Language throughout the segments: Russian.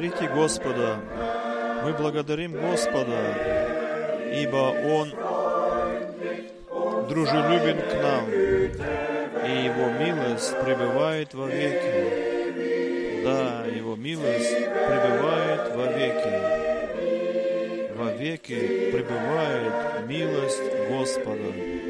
Благодарите Господа. Мы благодарим Господа, ибо Он дружелюбен к нам, и Его милость пребывает во веки. Да, Его милость пребывает во веки. Во веки пребывает милость Господа.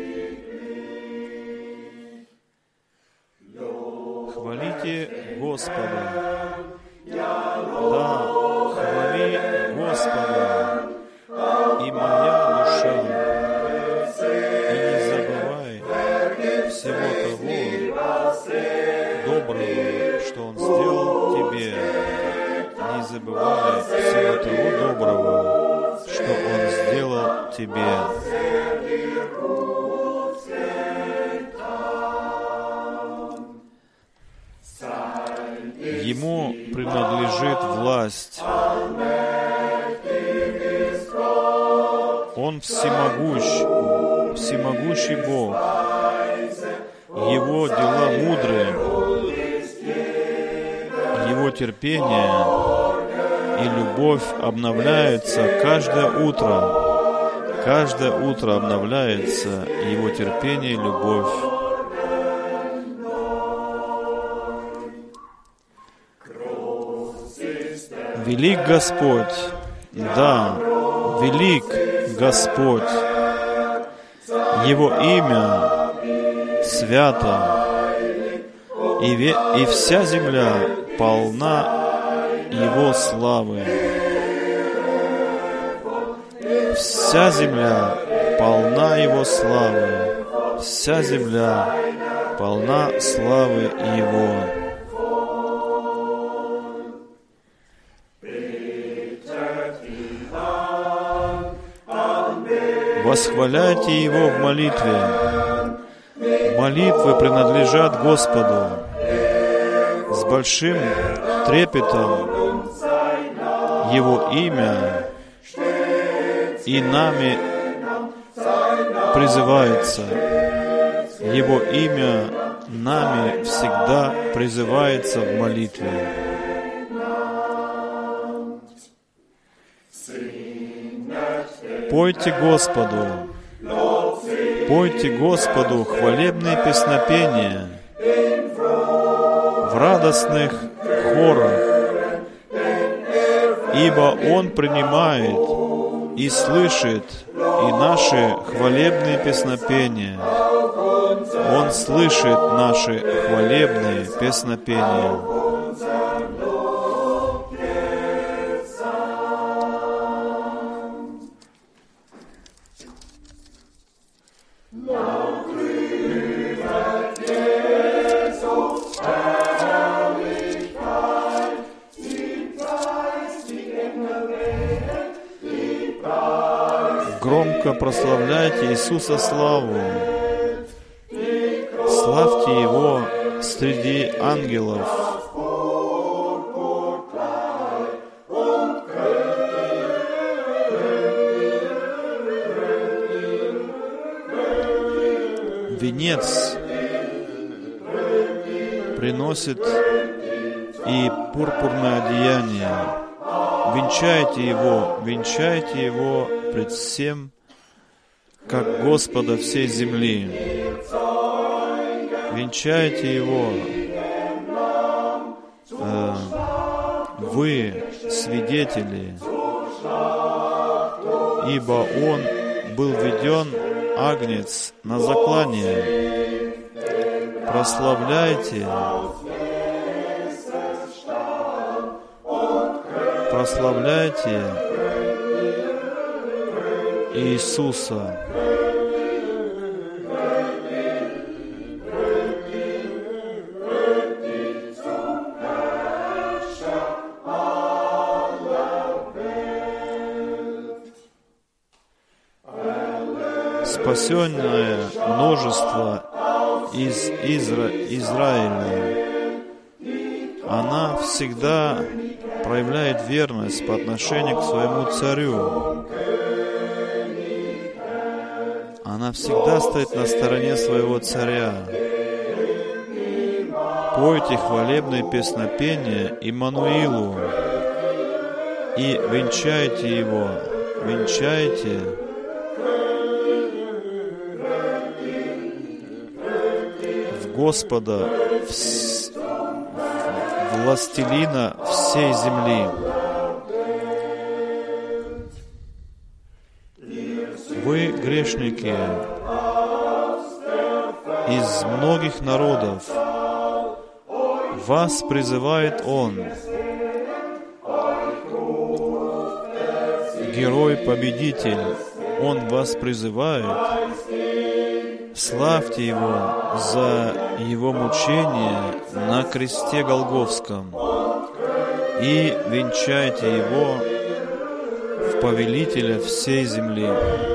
Терпение и любовь обновляются каждое утро. Каждое утро обновляется Его терпение и любовь. Велик Господь, да, велик Господь. Его имя свято, и, ве, и вся земля полна Его славы. Вся земля полна Его славы. Вся земля полна славы Его. Восхваляйте Его в молитве. Молитвы принадлежат Господу. Большим трепетом Его имя и нами призывается. Его имя нами всегда призывается в молитве. Пойте Господу, пойте Господу хвалебные песнопения радостных хорах, ибо Он принимает и слышит и наши хвалебные песнопения. Он слышит наши хвалебные песнопения. Иисуса славу. Славьте Его среди ангелов. Венец приносит и пурпурное одеяние. Венчайте его, венчайте его пред всем, как Господа всей земли. Венчайте его. Э, вы свидетели, ибо он был введен агнец на заклание. Прославляйте, прославляйте Иисуса. Спасенное множество из Изра... Израиля, она всегда проявляет верность по отношению к своему царю. Она всегда стоит на стороне своего царя. Пойте хвалебные песнопения Иммануилу. и венчайте его, венчайте. В Господа, вс... властелина всей земли. Грешники из многих народов. Вас призывает Он, герой-победитель, Он вас призывает. Славьте Его за Его мучение на кресте Голговском и венчайте Его в повелителя всей земли.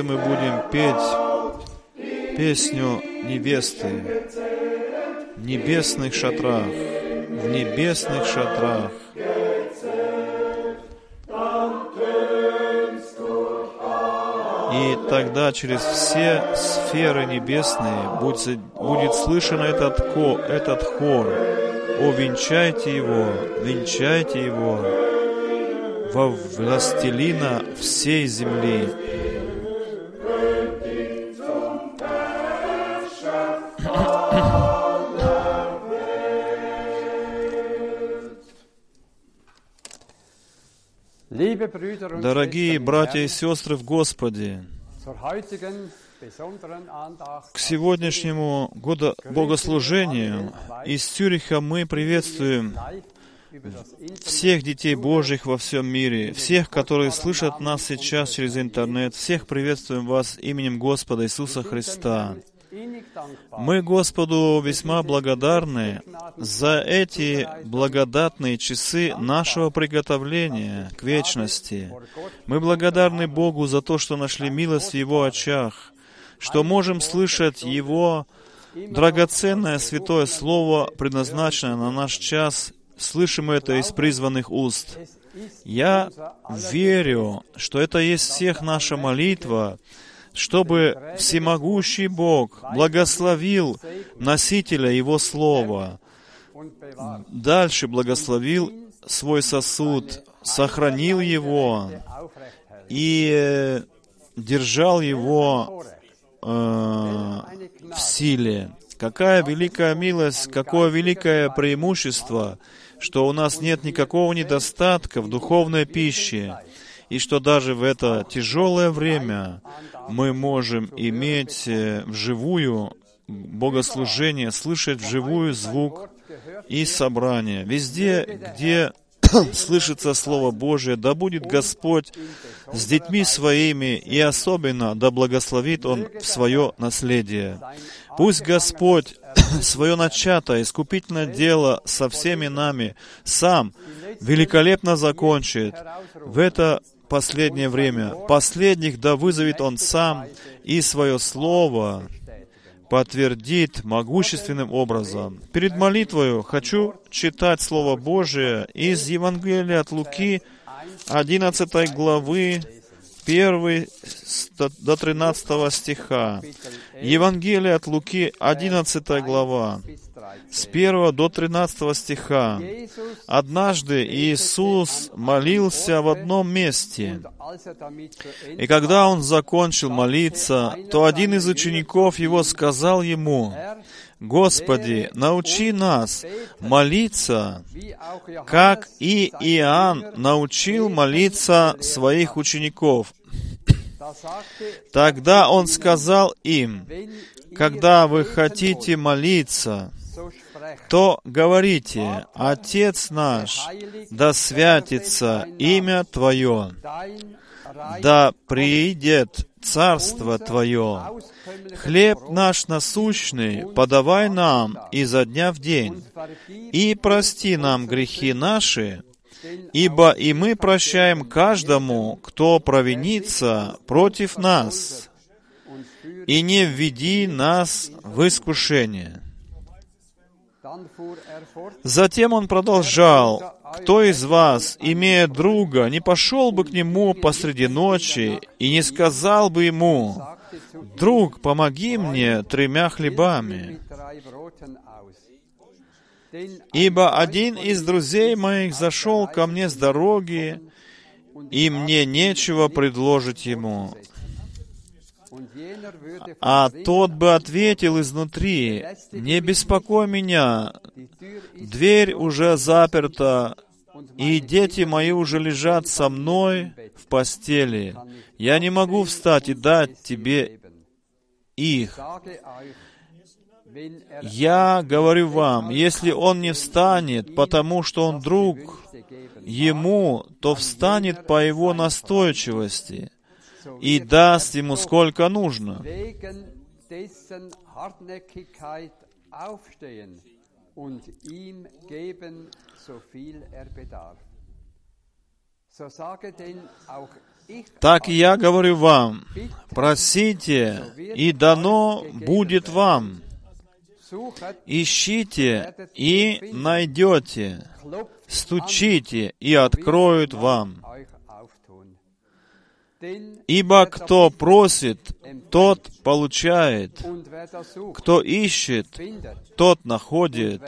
Однажды мы будем петь песню невесты в небесных шатрах, в небесных шатрах. И тогда через все сферы небесные будет, будет слышен этот, ко, этот хор. О, венчайте его, венчайте его во властелина всей земли. Дорогие братья и сестры в Господе, к сегодняшнему года богослужению из Цюриха мы приветствуем всех детей Божьих во всем мире, всех, которые слышат нас сейчас через интернет, всех приветствуем вас именем Господа Иисуса Христа. Мы Господу весьма благодарны за эти благодатные часы нашего приготовления к вечности. Мы благодарны Богу за то, что нашли милость в Его очах, что можем слышать Его драгоценное святое Слово, предназначенное на наш час, слышим это из призванных уст. Я верю, что это есть всех наша молитва, чтобы всемогущий Бог благословил носителя Его Слова, дальше благословил свой сосуд, сохранил его и э, держал его э, в силе. Какая великая милость, какое великое преимущество, что у нас нет никакого недостатка в духовной пище, и что даже в это тяжелое время мы можем иметь э, вживую богослужение, слышать вживую звук и собрание. Везде, где слышится Слово Божие, да будет Господь с детьми своими, и особенно да благословит Он в свое наследие. Пусть Господь свое начатое искупительное дело со всеми нами. Сам великолепно закончит. В это последнее время. Последних да вызовет Он сам и свое Слово подтвердит могущественным образом. Перед молитвою хочу читать Слово Божие из Евангелия от Луки, 11 главы, 1 до 13 стиха. Евангелие от Луки, 11 глава с 1 до 13 стиха. Однажды Иисус молился в одном месте, и когда Он закончил молиться, то один из учеников Его сказал Ему, «Господи, научи нас молиться, как и Иоанн научил молиться своих учеников». Тогда Он сказал им, «Когда вы хотите молиться, то говорите, Отец наш, да святится имя Твое, да приидет Царство Твое. Хлеб наш насущный подавай нам изо дня в день, и прости нам грехи наши, ибо и мы прощаем каждому, кто провинится против нас, и не введи нас в искушение. Затем он продолжал, «Кто из вас, имея друга, не пошел бы к нему посреди ночи и не сказал бы ему, «Друг, помоги мне тремя хлебами». Ибо один из друзей моих зашел ко мне с дороги, и мне нечего предложить ему. А тот бы ответил изнутри, «Не беспокой меня, дверь уже заперта, и дети мои уже лежат со мной в постели. Я не могу встать и дать тебе их. Я говорю вам, если он не встанет, потому что он друг ему, то встанет по его настойчивости и даст ему сколько нужно. Так я говорю вам, просите, и дано будет вам. Ищите и найдете. Стучите и откроют вам. Ибо кто просит, тот получает. Кто ищет, тот находит.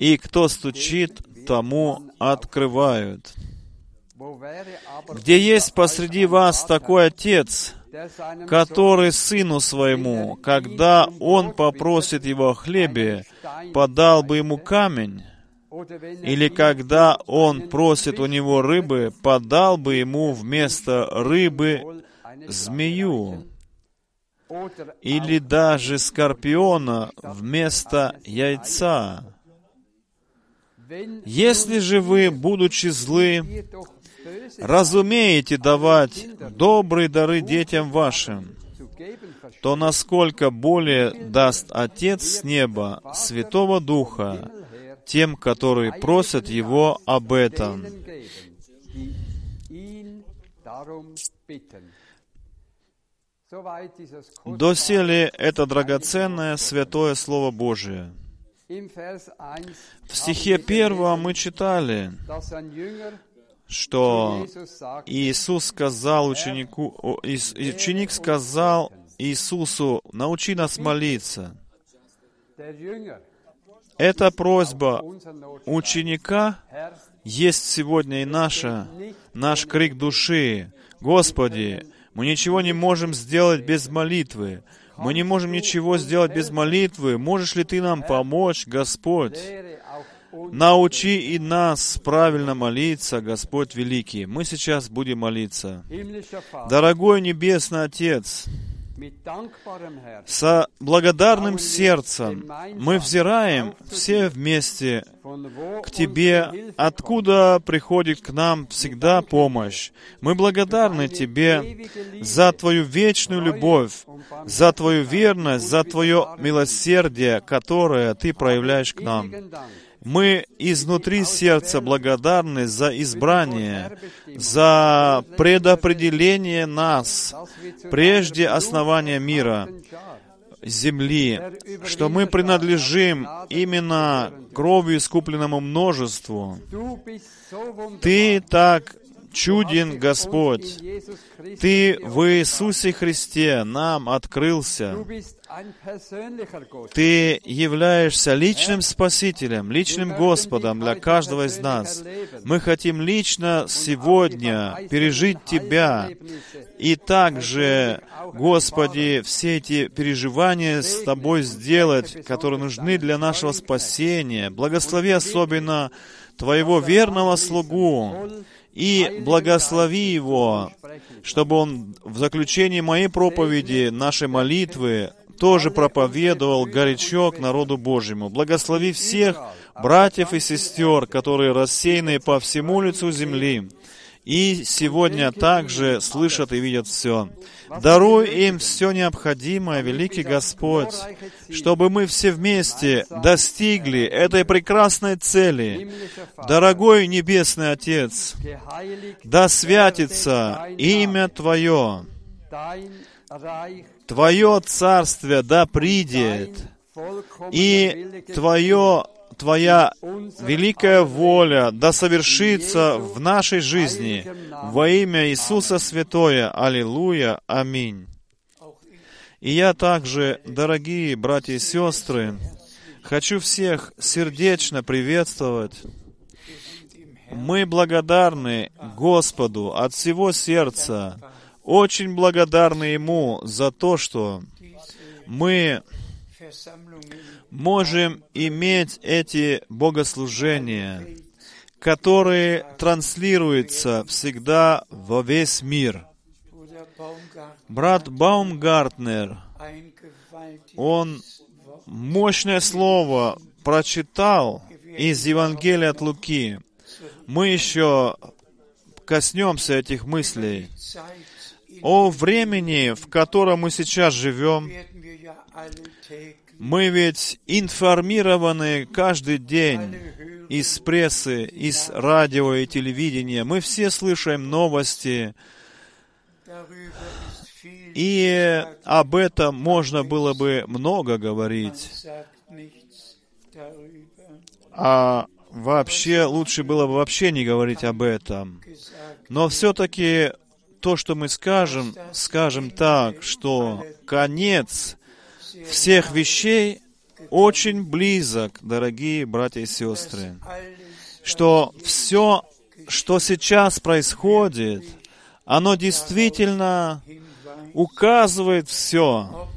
И кто стучит, тому открывают. Где есть посреди вас такой отец, который сыну своему, когда он попросит его о хлебе, подал бы ему камень, или когда он просит у него рыбы, подал бы ему вместо рыбы змею, или даже скорпиона вместо яйца. Если же вы, будучи злы, разумеете давать добрые дары детям вашим, то насколько более даст Отец с неба Святого Духа тем, которые просят Его об этом. Доселе это драгоценное святое Слово Божие. В стихе первом мы читали, что Иисус сказал ученику, ученик сказал Иисусу, научи нас молиться. Эта просьба ученика есть сегодня и наша, наш крик души. Господи, мы ничего не можем сделать без молитвы. Мы не можем ничего сделать без молитвы. Можешь ли Ты нам помочь, Господь? Научи и нас правильно молиться, Господь Великий. Мы сейчас будем молиться. Дорогой Небесный Отец, со благодарным сердцем мы взираем все вместе к Тебе, откуда приходит к нам всегда помощь. Мы благодарны Тебе за Твою вечную любовь, за Твою верность, за Твое милосердие, которое Ты проявляешь к нам. Мы изнутри сердца благодарны за избрание, за предопределение нас прежде основания мира, земли, что мы принадлежим именно кровью искупленному множеству. Ты так чуден Господь. Ты в Иисусе Христе нам открылся. Ты являешься личным Спасителем, личным Господом для каждого из нас. Мы хотим лично сегодня пережить Тебя. И также, Господи, все эти переживания с Тобой сделать, которые нужны для нашего спасения. Благослови особенно Твоего верного слугу, и благослови его, чтобы он в заключении моей проповеди, нашей молитвы, тоже проповедовал горячо к народу Божьему. Благослови всех братьев и сестер, которые рассеяны по всему лицу земли, и сегодня также слышат и видят все. Даруй им все необходимое, великий Господь, чтобы мы все вместе достигли этой прекрасной цели. Дорогой Небесный Отец, да святится имя Твое, Твое Царствие да придет, И Твое, Твоя великая воля да совершится в нашей жизни во имя Иисуса Святое. Аллилуйя. Аминь. И я также, дорогие братья и сестры, хочу всех сердечно приветствовать. Мы благодарны Господу от всего сердца, очень благодарны Ему за то, что мы можем иметь эти богослужения, которые транслируются всегда во весь мир. Брат Баумгартнер, он мощное слово прочитал из Евангелия от Луки. Мы еще коснемся этих мыслей. О времени, в котором мы сейчас живем, мы ведь информированы каждый день из прессы, из радио и телевидения. Мы все слышим новости, и об этом можно было бы много говорить. А вообще лучше было бы вообще не говорить об этом. Но все-таки то, что мы скажем, скажем так, что конец всех вещей очень близок, дорогие братья и сестры, что все, что сейчас происходит, оно действительно указывает все,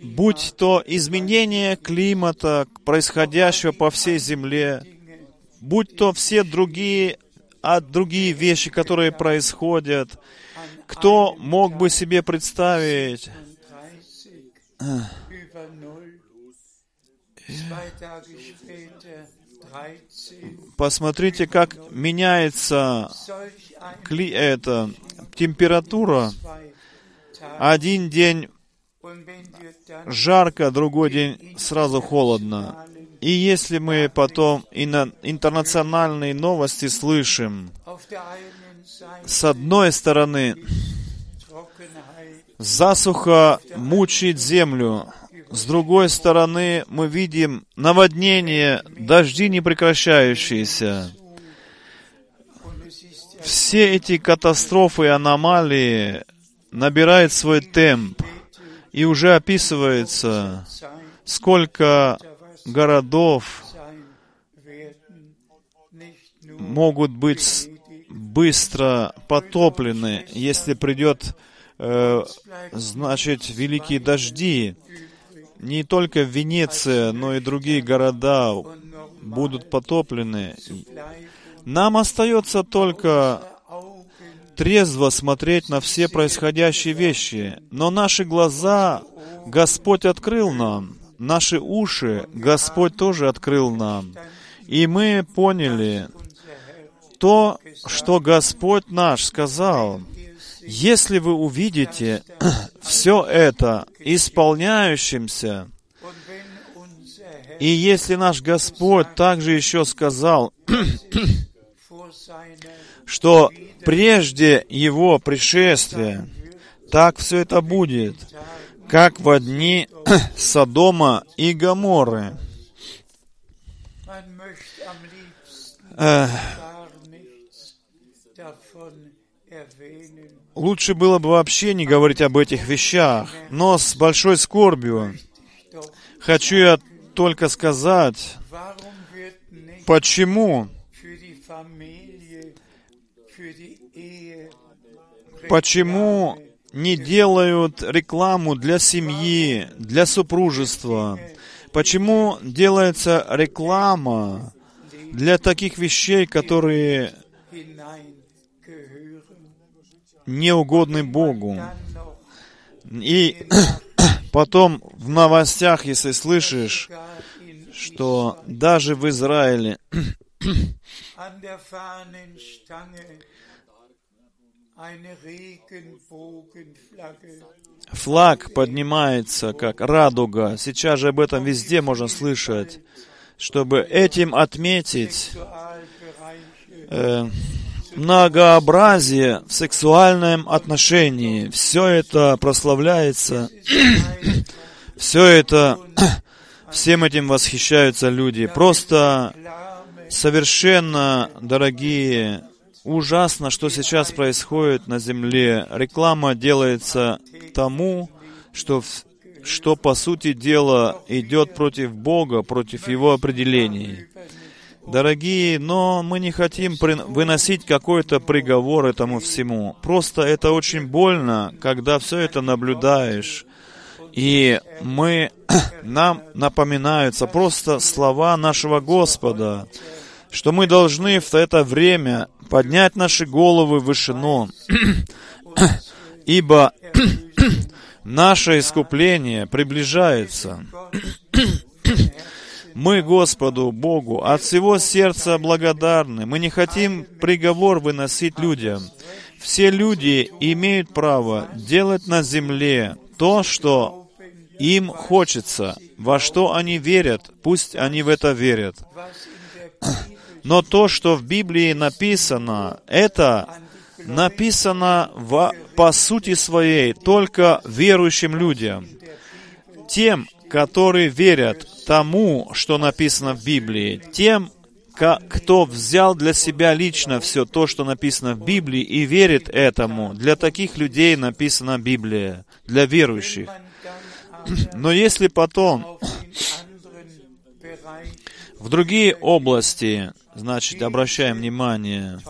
будь то изменение климата, происходящего по всей Земле, будь то все другие, а другие вещи, которые происходят, кто мог бы себе представить, Посмотрите, как меняется кли, это, температура. Один день жарко, другой день сразу холодно. И если мы потом и на интернациональные новости слышим, с одной стороны, засуха мучает землю, с другой стороны, мы видим наводнение, дожди непрекращающиеся. Все эти катастрофы и аномалии набирают свой темп, и уже описывается, сколько городов могут быть быстро потоплены, если придет, э, значит, великие дожди не только Венеция, но и другие города будут потоплены. Нам остается только трезво смотреть на все происходящие вещи. Но наши глаза Господь открыл нам, наши уши Господь тоже открыл нам. И мы поняли то, что Господь наш сказал – если вы увидите все это исполняющимся, и если наш Господь также еще сказал, что прежде Его пришествия, так все это будет, как в дни Содома и Гаморы. Лучше было бы вообще не говорить об этих вещах, но с большой скорбью хочу я только сказать, почему почему не делают рекламу для семьи, для супружества? Почему делается реклама для таких вещей, которые неугодны Богу. И потом в новостях, если слышишь, что даже в Израиле флаг поднимается, как радуга. Сейчас же об этом везде можно слышать, чтобы этим отметить э, многообразие в сексуальном отношении. Все это прославляется Все это, всем этим восхищаются люди. Просто совершенно, дорогие, ужасно, что сейчас происходит на земле. Реклама делается тому, что, что по сути дела идет против Бога, против Его определений. Дорогие, но мы не хотим выносить какой-то приговор этому всему. Просто это очень больно, когда все это наблюдаешь. И мы, нам напоминаются просто слова нашего Господа, что мы должны в это время поднять наши головы в вышину, ибо наше искупление приближается. Мы Господу, Богу, от всего сердца благодарны. Мы не хотим приговор выносить людям. Все люди имеют право делать на земле то, что им хочется, во что они верят, пусть они в это верят. Но то, что в Библии написано, это написано в, по сути своей только верующим людям. Тем, которые верят тому, что написано в Библии, тем, кто взял для себя лично все то, что написано в Библии, и верит этому. Для таких людей написана Библия, для верующих. Но если потом в другие области, значит, обращаем внимание,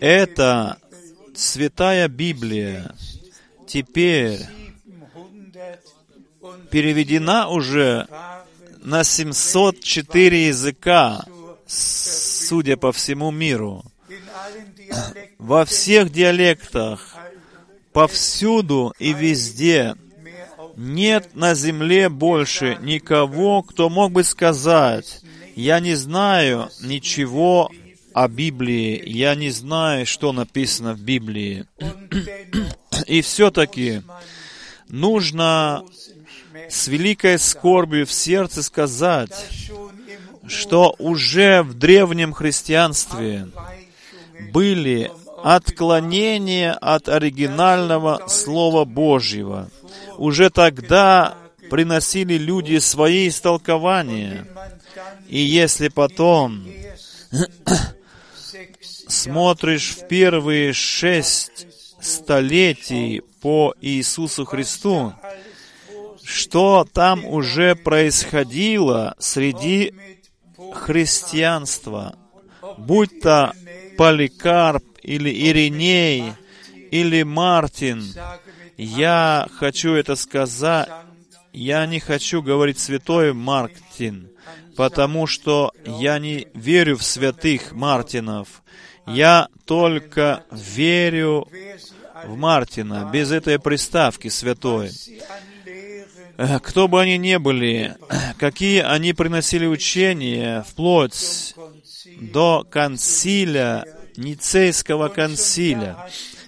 это святая Библия. Теперь переведена уже на 704 языка, судя по всему миру. Во всех диалектах, повсюду и везде нет на земле больше никого, кто мог бы сказать, я не знаю ничего о Библии, я не знаю, что написано в Библии. И все-таки нужно с великой скорбью в сердце сказать, что уже в древнем христианстве были отклонения от оригинального Слова Божьего. Уже тогда приносили люди свои истолкования. И если потом смотришь в первые шесть столетий по Иисусу Христу, что там уже происходило среди христианства, будь то Поликарп или Ириней или Мартин, я хочу это сказать, я не хочу говорить святой Мартин, потому что я не верю в святых Мартинов. Я только верю в Мартина, без этой приставки святой. Э, кто бы они ни были, какие они приносили учения, вплоть до консиля, Ницейского консиля.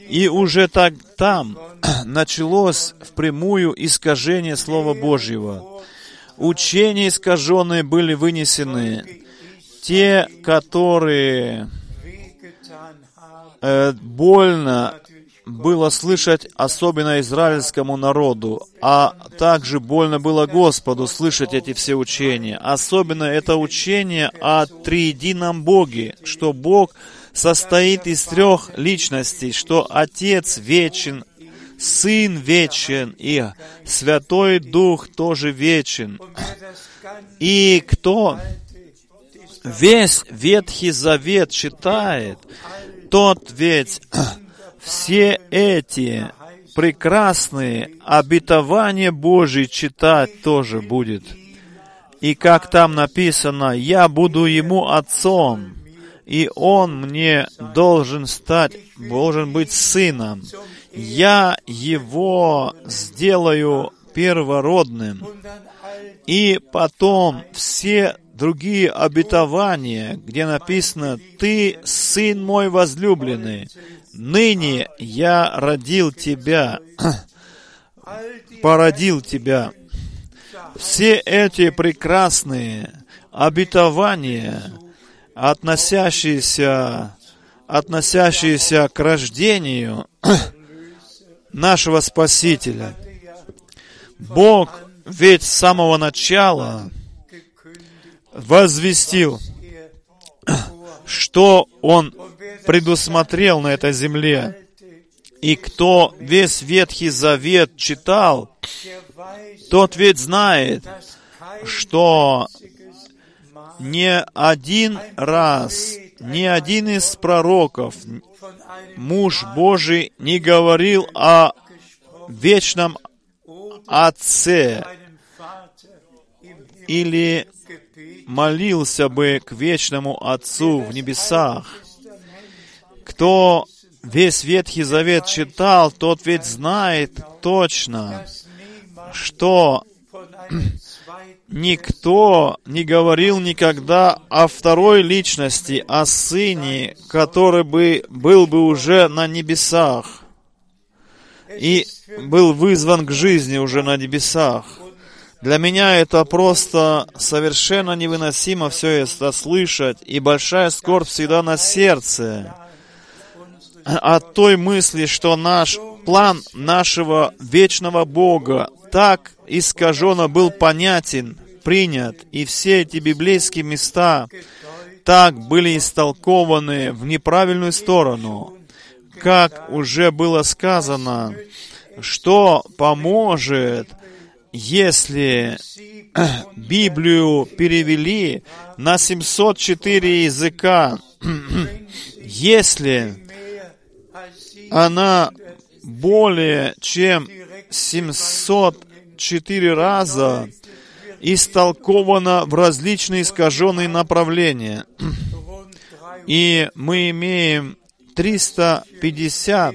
И уже так там началось впрямую искажение Слова Божьего. Учения искаженные были вынесены. Те, которые э, больно было слышать особенно израильскому народу, а также больно было Господу слышать эти все учения. Особенно это учение о триедином Боге, что Бог состоит из трех личностей, что Отец вечен, Сын вечен и Святой Дух тоже вечен. И кто весь Ветхий Завет читает, тот ведь все эти прекрасные обетования Божьи читать тоже будет. И как там написано, «Я буду ему отцом, и он мне должен стать, должен быть сыном. Я его сделаю первородным». И потом все другие обетования, где написано «Ты, сын мой возлюбленный, ныне я родил тебя, породил тебя». Все эти прекрасные обетования, относящиеся, относящиеся к рождению нашего Спасителя, Бог ведь с самого начала возвестил, что Он предусмотрел на этой земле. И кто весь Ветхий Завет читал, тот ведь знает, что ни один раз, ни один из пророков, муж Божий не говорил о вечном Отце или молился бы к вечному Отцу в небесах. Кто весь Ветхий Завет читал, тот ведь знает точно, что никто не говорил никогда о второй личности, о Сыне, который бы был бы уже на небесах и был вызван к жизни уже на небесах. Для меня это просто совершенно невыносимо все это слышать, и большая скорбь всегда на сердце от той мысли, что наш план нашего вечного Бога так искаженно был понятен, принят, и все эти библейские места так были истолкованы в неправильную сторону. Как уже было сказано, что поможет, если Библию перевели на 704 языка, если она более чем 704 раза истолкована в различные искаженные направления. И мы имеем 350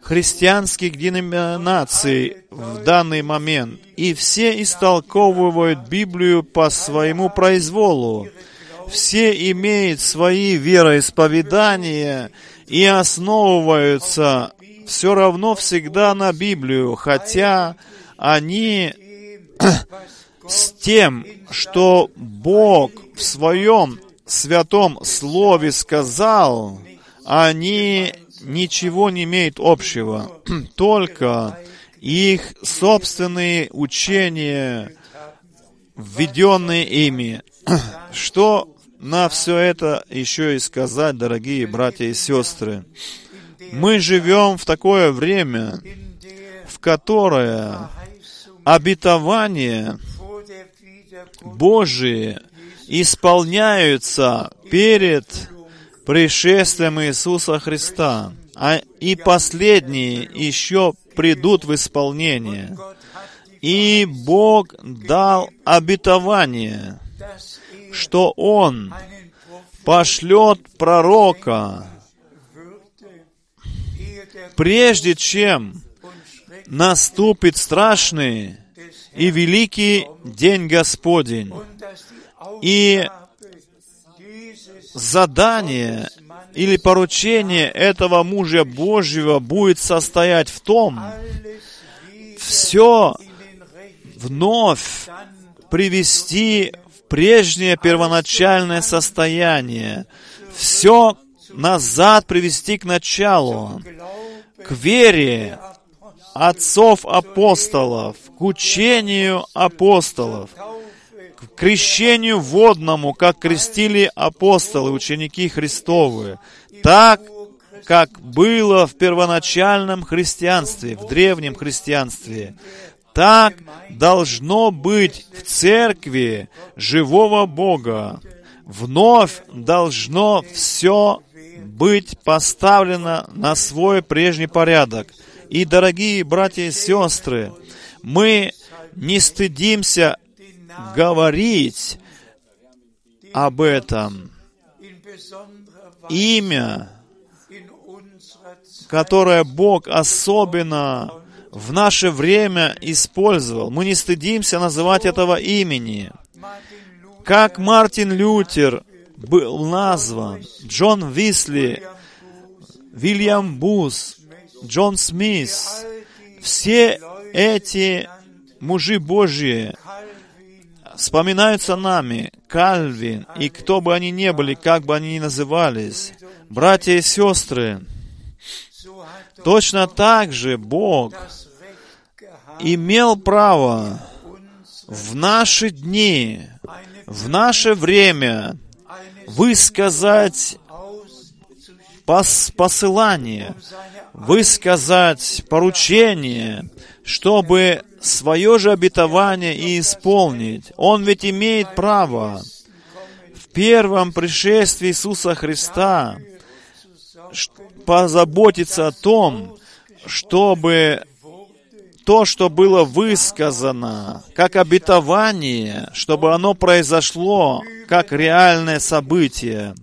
христианских деноминаций в данный момент. И все истолковывают Библию по своему произволу. Все имеют свои вероисповедания и основываются все равно всегда на Библию, хотя они с тем, что Бог в своем святом слове сказал, они ничего не имеют общего, только их собственные учения, введенные ими. Что на все это еще и сказать, дорогие братья и сестры? Мы живем в такое время, в которое обетования Божии исполняются перед пришествием Иисуса Христа, а и последние еще придут в исполнение. И Бог дал обетование, что Он пошлет пророка, прежде чем наступит страшный и великий день Господень. И задание или поручение этого мужа Божьего будет состоять в том, все вновь привести в прежнее первоначальное состояние, все назад привести к началу, к вере отцов апостолов, к учению апостолов, к крещению водному, как крестили апостолы, ученики Христовы, так, как было в первоначальном христианстве, в древнем христианстве. Так должно быть в церкви живого Бога. Вновь должно все быть поставлено на свой прежний порядок. И, дорогие братья и сестры, мы не стыдимся говорить об этом. Имя, которое Бог особенно в наше время использовал. Мы не стыдимся называть этого имени. Как Мартин Лютер был назван, Джон Висли, Вильям Бус, Джон Смит, все эти мужи Божьи вспоминаются нами, Кальвин, и кто бы они ни были, как бы они ни назывались, братья и сестры, точно так же Бог имел право в наши дни, в наше время высказать пос посылание, высказать поручение, чтобы свое же обетование и исполнить. Он ведь имеет право в первом пришествии Иисуса Христа позаботиться о том, чтобы то, что было высказано как обетование, чтобы оно произошло как реальное событие.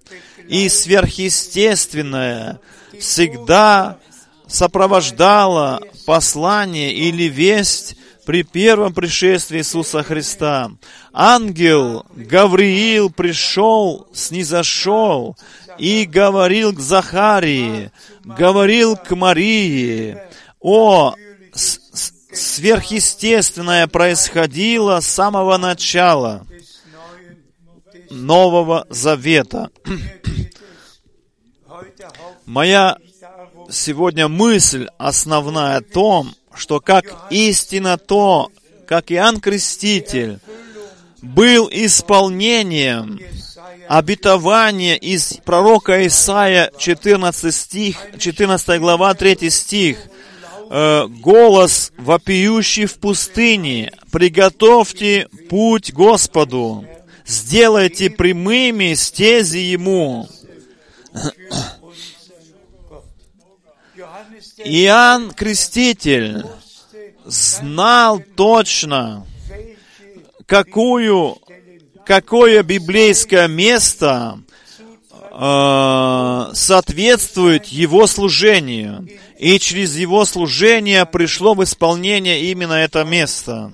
И сверхъестественное всегда сопровождало послание или весть при первом пришествии Иисуса Христа. Ангел Гавриил пришел, снизошел и говорил к Захарии, говорил к Марии о сверхъестественное происходило с самого начала Нового Завета. Моя сегодня мысль основная о том, что как истина то, как Иоанн Креститель был исполнением обетования из пророка Исаия 14 стих, 14 глава 3 стих, Э, голос вопиющий в пустыне, приготовьте путь Господу, сделайте прямыми стези Ему. Иоанн Креститель знал точно, какую, какое библейское место э, соответствует его служению и через его служение пришло в исполнение именно это место.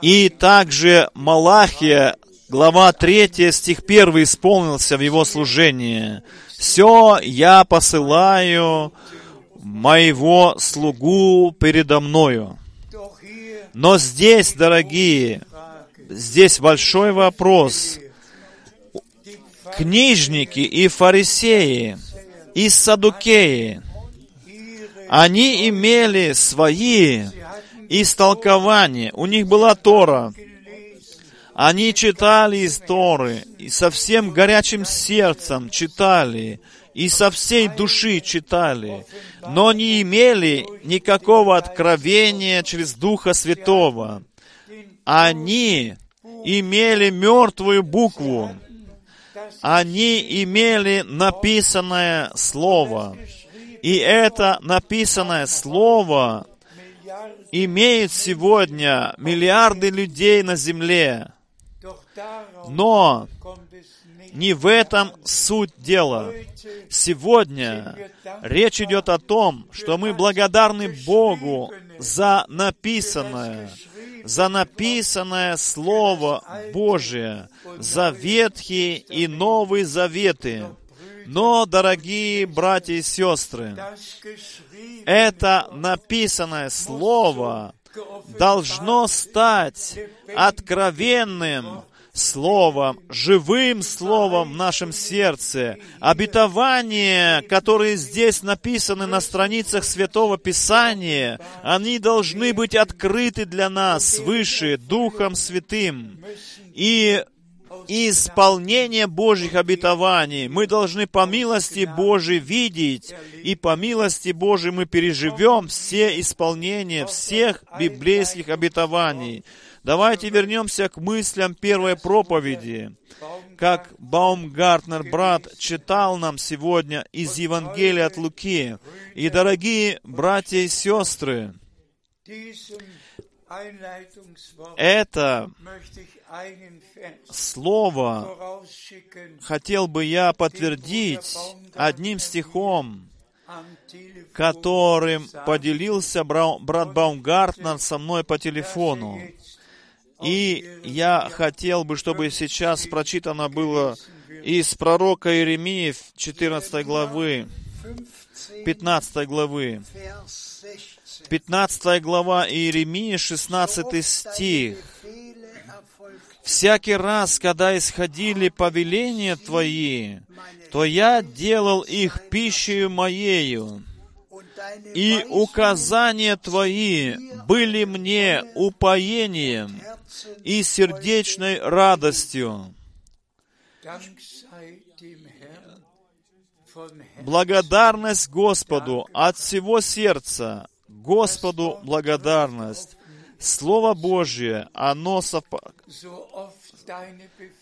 И также Малахия, глава 3, стих 1 исполнился в его служении. «Все я посылаю моего слугу передо мною». Но здесь, дорогие, здесь большой вопрос. Книжники и фарисеи, и садукеи – они имели свои истолкования. У них была Тора. Они читали из Торы, и со всем горячим сердцем читали, и со всей души читали, но не имели никакого откровения через Духа Святого. Они имели мертвую букву. Они имели написанное Слово. И это написанное слово имеет сегодня миллиарды людей на земле. Но не в этом суть дела. Сегодня речь идет о том, что мы благодарны Богу за написанное, за написанное Слово Божие, за Ветхие и Новые Заветы. Но, дорогие братья и сестры, это написанное слово должно стать откровенным Словом, живым Словом в нашем сердце. Обетования, которые здесь написаны на страницах Святого Писания, они должны быть открыты для нас свыше Духом Святым. И исполнение Божьих обетований. Мы должны по милости Божией видеть, и по милости Божией мы переживем все исполнения всех библейских обетований. Давайте вернемся к мыслям первой проповеди. Как Баумгартнер, брат, читал нам сегодня из Евангелия от Луки. И, дорогие братья и сестры, это слово хотел бы я подтвердить одним стихом, которым поделился брат Баумгартнер со мной по телефону. И я хотел бы, чтобы сейчас прочитано было из пророка Иеремии 14 главы, 15 главы. 15 глава Иеремии, 16 стих. «Всякий раз, когда исходили повеления Твои, то я делал их пищею Моею, и указания Твои были мне упоением и сердечной радостью. Благодарность Господу от всего сердца. Господу благодарность. Слово Божье, оно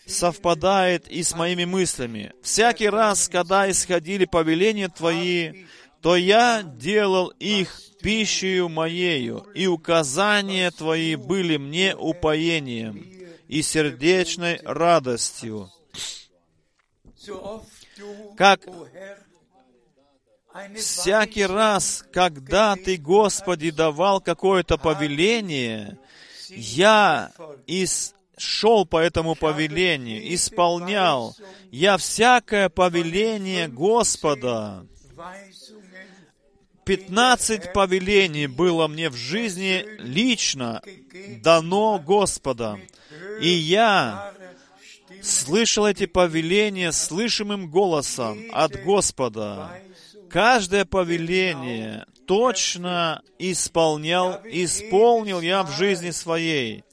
совпадает и с моими мыслями. Всякий раз, когда исходили повеления Твои, то я делал их пищею моею, и указания Твои были мне упоением и сердечной радостью. Как всякий раз, когда Ты, Господи, давал какое-то повеление, я из шел по этому повелению, исполнял. Я всякое повеление Господа, пятнадцать повелений было мне в жизни лично дано Господа. И я слышал эти повеления слышимым голосом от Господа. Каждое повеление точно исполнял, исполнил я в жизни своей.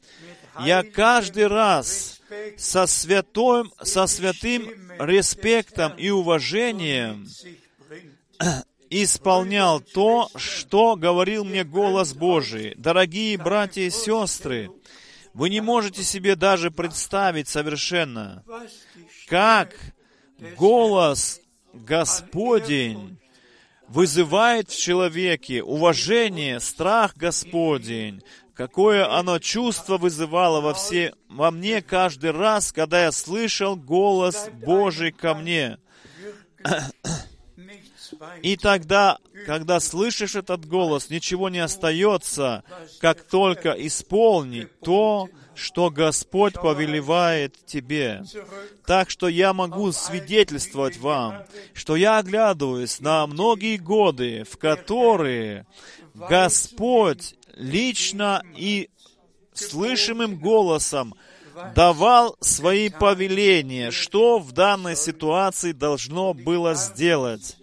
Я каждый раз со святым, со святым респектом и уважением исполнял то, что говорил мне голос Божий. Дорогие братья и сестры, вы не можете себе даже представить совершенно, как голос Господень вызывает в человеке уважение, страх Господень, какое оно чувство вызывало во, все, во мне каждый раз, когда я слышал голос Божий ко мне. И тогда, когда слышишь этот голос, ничего не остается, как только исполнить то, что Господь повелевает тебе. Так что я могу свидетельствовать вам, что я оглядываюсь на многие годы, в которые Господь лично и слышимым голосом давал свои повеления, что в данной ситуации должно было сделать.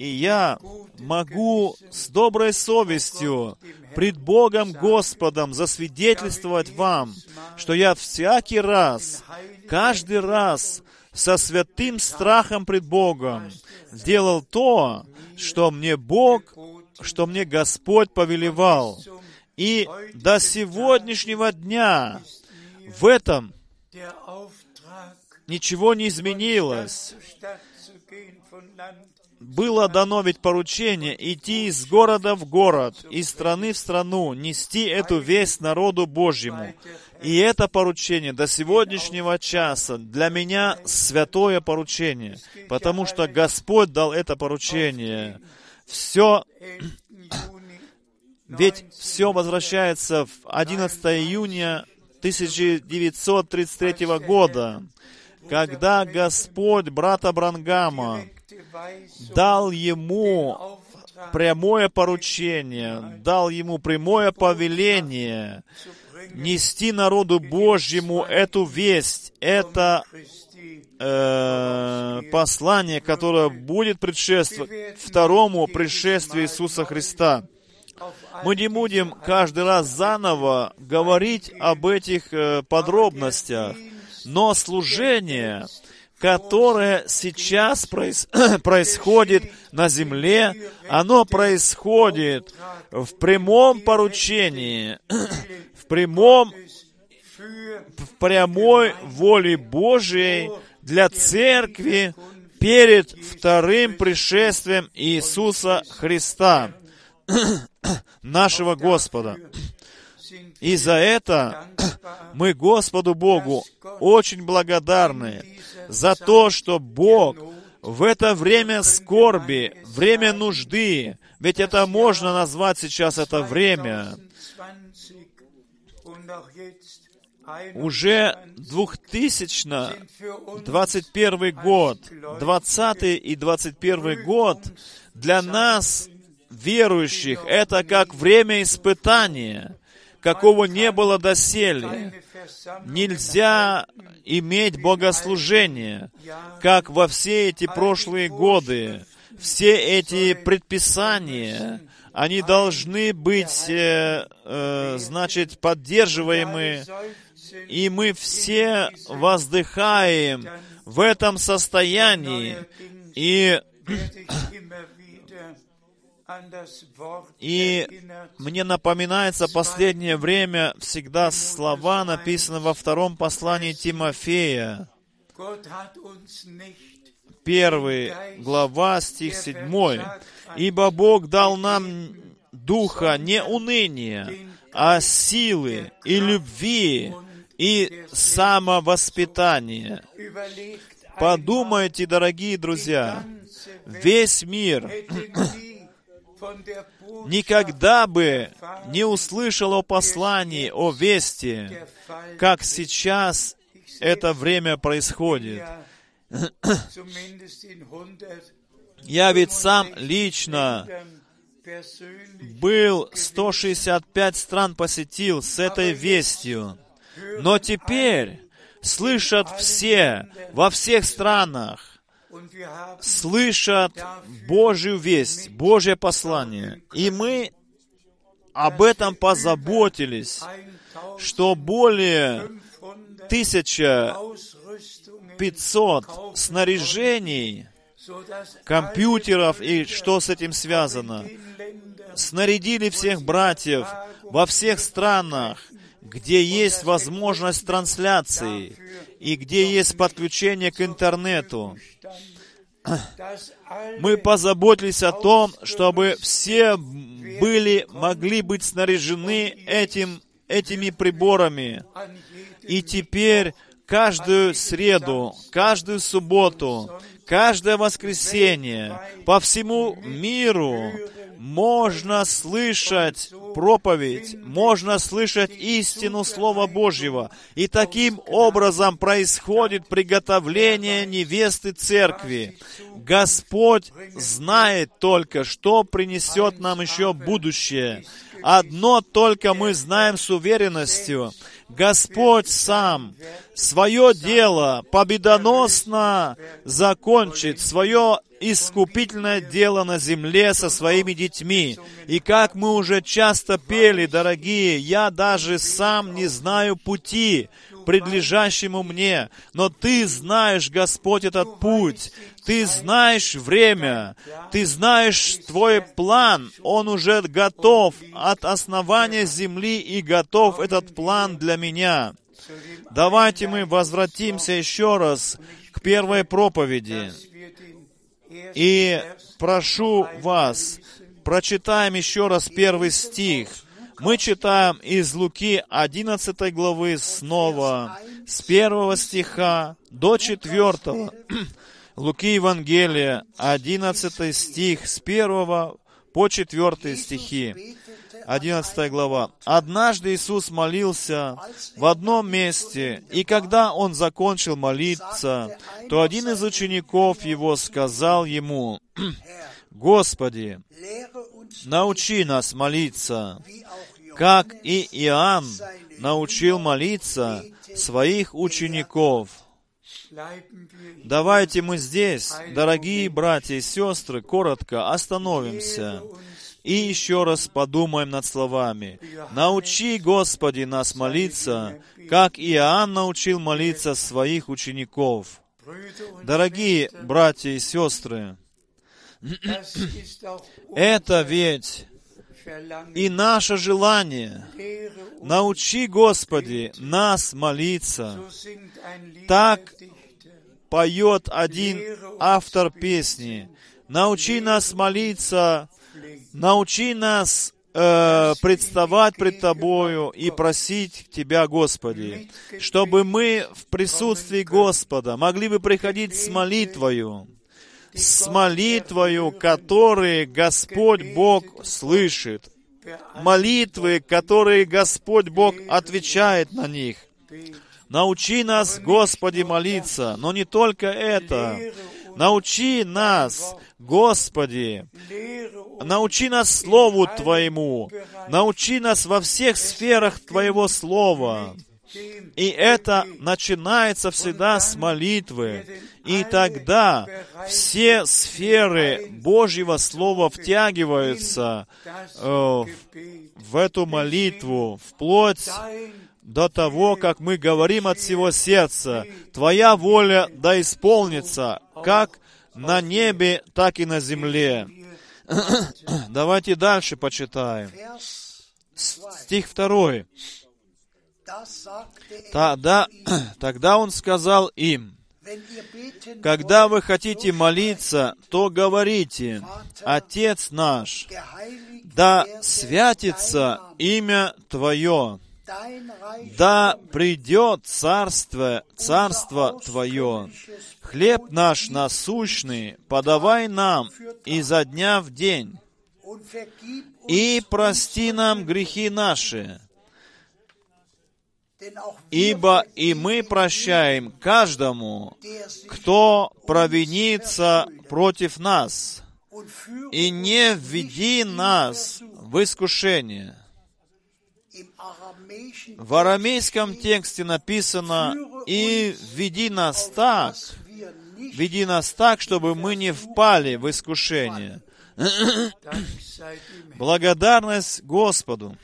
И я могу с доброй совестью пред Богом Господом засвидетельствовать вам, что я всякий раз, каждый раз со святым страхом пред Богом делал то, что мне Бог, что мне Господь повелевал. И до сегодняшнего дня в этом ничего не изменилось. Было дано ведь поручение идти из города в город, из страны в страну, нести эту весть народу Божьему. И это поручение до сегодняшнего часа для меня святое поручение, потому что Господь дал это поручение. Все ведь все возвращается в 11 июня 1933 года, когда Господь брата Брангама дал ему прямое поручение, дал ему прямое повеление нести народу Божьему эту весть, это э, послание, которое будет предшествовать второму пришествию Иисуса Христа. Мы не будем каждый раз заново говорить об этих э, подробностях, но служение, которое сейчас проис происходит на земле, оно происходит в прямом поручении, в прямом, в прямой воле Божией для церкви перед вторым пришествием Иисуса Христа нашего Господа. И за это мы Господу Богу очень благодарны за то, что Бог в это время скорби, время нужды, ведь это можно назвать сейчас это время, уже 2021 год, 20 и 21 год для нас верующих. Это как время испытания, какого не было доселе. Нельзя иметь богослужение, как во все эти прошлые годы, все эти предписания, они должны быть, э, э, значит, поддерживаемы, и мы все воздыхаем в этом состоянии, и и мне напоминается последнее время всегда слова, написанные во втором послании Тимофея, первый глава, стих седьмой. «Ибо Бог дал нам духа не уныния, а силы и любви и самовоспитания». Подумайте, дорогие друзья, весь мир никогда бы не услышал о послании, о вести, как сейчас это время происходит. Я ведь сам лично был 165 стран посетил с этой вестью. Но теперь слышат все во всех странах, слышат Божью весть, Божье послание. И мы об этом позаботились, что более 1500 снаряжений, компьютеров и что с этим связано, снарядили всех братьев во всех странах, где есть возможность трансляции и где есть подключение к интернету. Мы позаботились о том, чтобы все были, могли быть снаряжены этим, этими приборами. И теперь каждую среду, каждую субботу, каждое воскресенье по всему миру можно слышать проповедь, можно слышать истину Слова Божьего. И таким образом происходит приготовление невесты церкви. Господь знает только, что принесет нам еще будущее. Одно только мы знаем с уверенностью. Господь сам свое дело победоносно закончит, свое искупительное дело на земле со своими детьми. И как мы уже часто пели, дорогие, я даже сам не знаю пути, предлежащему мне, но Ты знаешь, Господь, этот путь, Ты знаешь время, Ты знаешь Твой план, он уже готов от основания земли и готов этот план для меня. Давайте мы возвратимся еще раз к первой проповеди. И прошу вас, прочитаем еще раз первый стих. Мы читаем из Луки 11 главы снова, с первого стиха до четвертого. Луки Евангелия, 11 стих, с первого по четвертый стихи. 11 глава. «Однажды Иисус молился в одном месте, и когда Он закончил молиться, то один из учеников Его сказал Ему, «Господи, научи нас молиться, как и Иоанн научил молиться своих учеников». Давайте мы здесь, дорогие братья и сестры, коротко остановимся и еще раз подумаем над словами. «Научи, Господи, нас молиться, как Иоанн научил молиться своих учеников». Дорогие братья и сестры, это ведь и наше желание. Научи, Господи, нас молиться. Так поет один автор песни. Научи нас молиться. Научи нас э, представать пред Тобою и просить Тебя, Господи, чтобы мы в присутствии Господа могли бы приходить с молитвою, с молитвою, которые Господь Бог слышит, молитвы, которые Господь Бог отвечает на них. Научи нас, Господи, молиться, но не только это. Научи нас, Господи, научи нас Слову Твоему, научи нас во всех сферах Твоего Слова. И это начинается всегда с молитвы. И тогда все сферы Божьего Слова втягиваются э, в эту молитву, вплоть до того, как мы говорим от всего сердца, Твоя воля да исполнится, как на небе, так и на земле. Давайте дальше почитаем. Стих второй. Тогда, тогда он сказал им, когда вы хотите молиться, то говорите, Отец наш, да святится имя Твое, да придет царство, царство Твое, хлеб наш насущный подавай нам изо дня в день, и прости нам грехи наши, Ибо и мы прощаем каждому, кто провинится против нас, и не введи нас в искушение. В арамейском тексте написано «И веди нас так, веди нас так, чтобы мы не впали в искушение». Благодарность Господу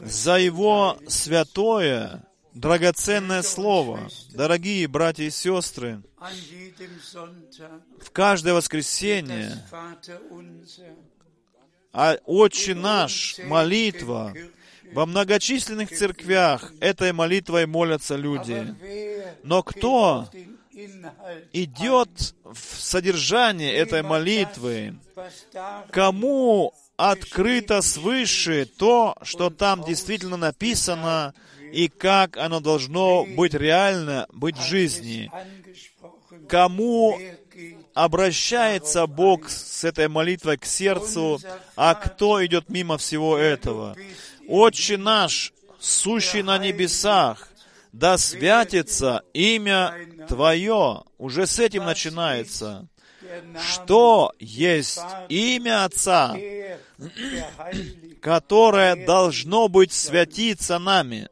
за Его святое, драгоценное Слово. Дорогие братья и сестры, в каждое воскресенье «Отче наш» молитва во многочисленных церквях этой молитвой молятся люди. Но кто идет в содержание этой молитвы, кому открыто свыше то, что там действительно написано, и как оно должно быть реально, быть в жизни. Кому обращается Бог с этой молитвой к сердцу, а кто идет мимо всего этого? Отче наш, сущий на небесах, да святится имя Твое. Уже с этим начинается. Что есть имя Отца, которое должно быть святиться нами.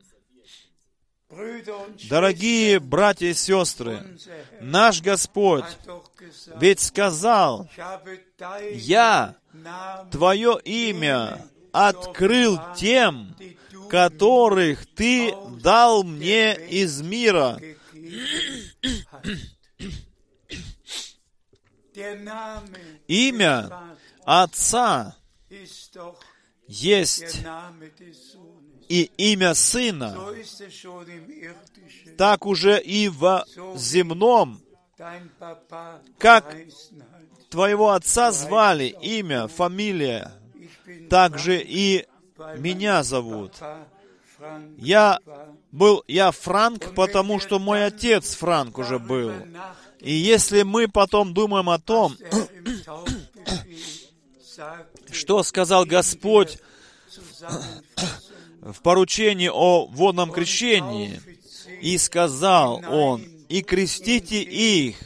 Дорогие братья и сестры, наш Господь ведь сказал, «Я Твое имя открыл тем, которых Ты дал мне из мира. Имя Отца есть и имя Сына. Так уже и в земном, как твоего отца звали, имя, фамилия, так же и меня зовут. Я был, я Франк, потому что мой отец Франк уже был. И если мы потом думаем о том, что сказал Господь в поручении о водном крещении, и сказал Он, и крестите их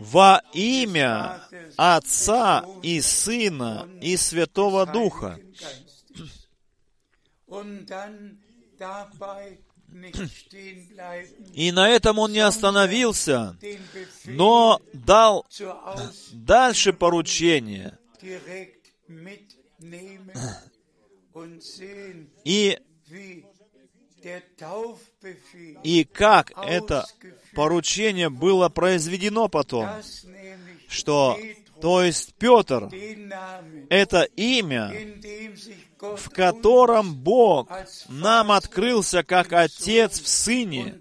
во имя Отца и Сына и Святого Духа. И на этом он не остановился, но дал дальше поручение. И, и как это поручение было произведено потом, что, то есть Петр, это имя, в котором Бог нам открылся как Отец в Сыне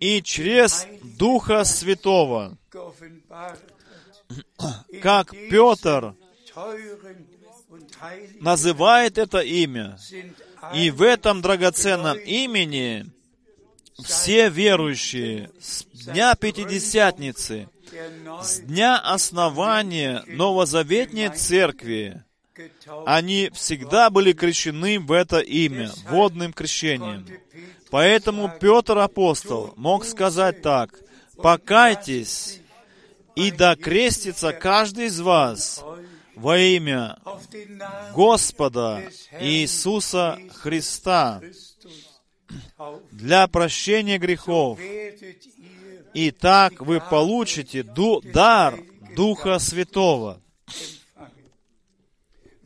и через Духа Святого. Как Петр называет это имя. И в этом драгоценном имени все верующие с дня Пятидесятницы, с дня основания Новозаветней Церкви, они всегда были крещены в это имя, водным крещением. Поэтому Петр апостол мог сказать так, «Покайтесь, и да крестится каждый из вас во имя Господа Иисуса Христа». для прощения грехов. И так вы получите дар Духа Святого.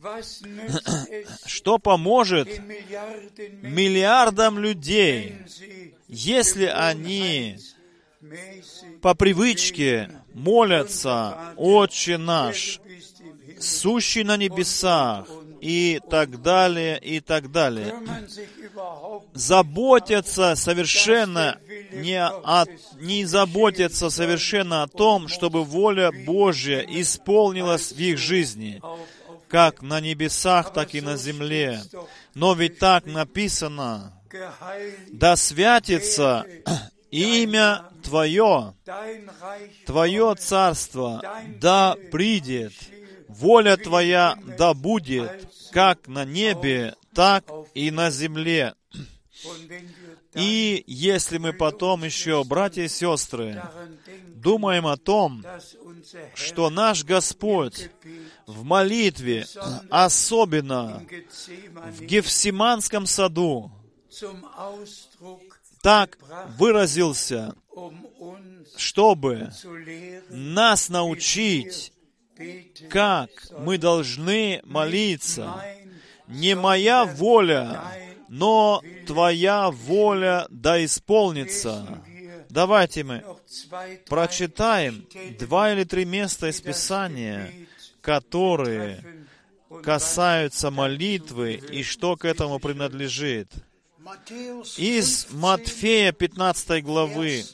Что поможет миллиардам людей, если они по привычке молятся «Отче наш», «Сущий на небесах», и так далее, и так далее. Заботятся совершенно не, о, не заботятся совершенно о том, чтобы воля Божья исполнилась в их жизни, как на небесах, так и на земле. Но ведь так написано, да святится имя Твое, Твое царство, да придет, воля Твоя да будет, как на небе, так и на земле. И если мы потом еще, братья и сестры, думаем о том, что наш Господь в молитве, особенно в Гефсиманском саду, так выразился, чтобы нас научить, как мы должны молиться. Не моя воля, но Твоя воля да исполнится. Давайте мы прочитаем два или три места из Писания, которые касаются молитвы и что к этому принадлежит. Из Матфея 15 главы,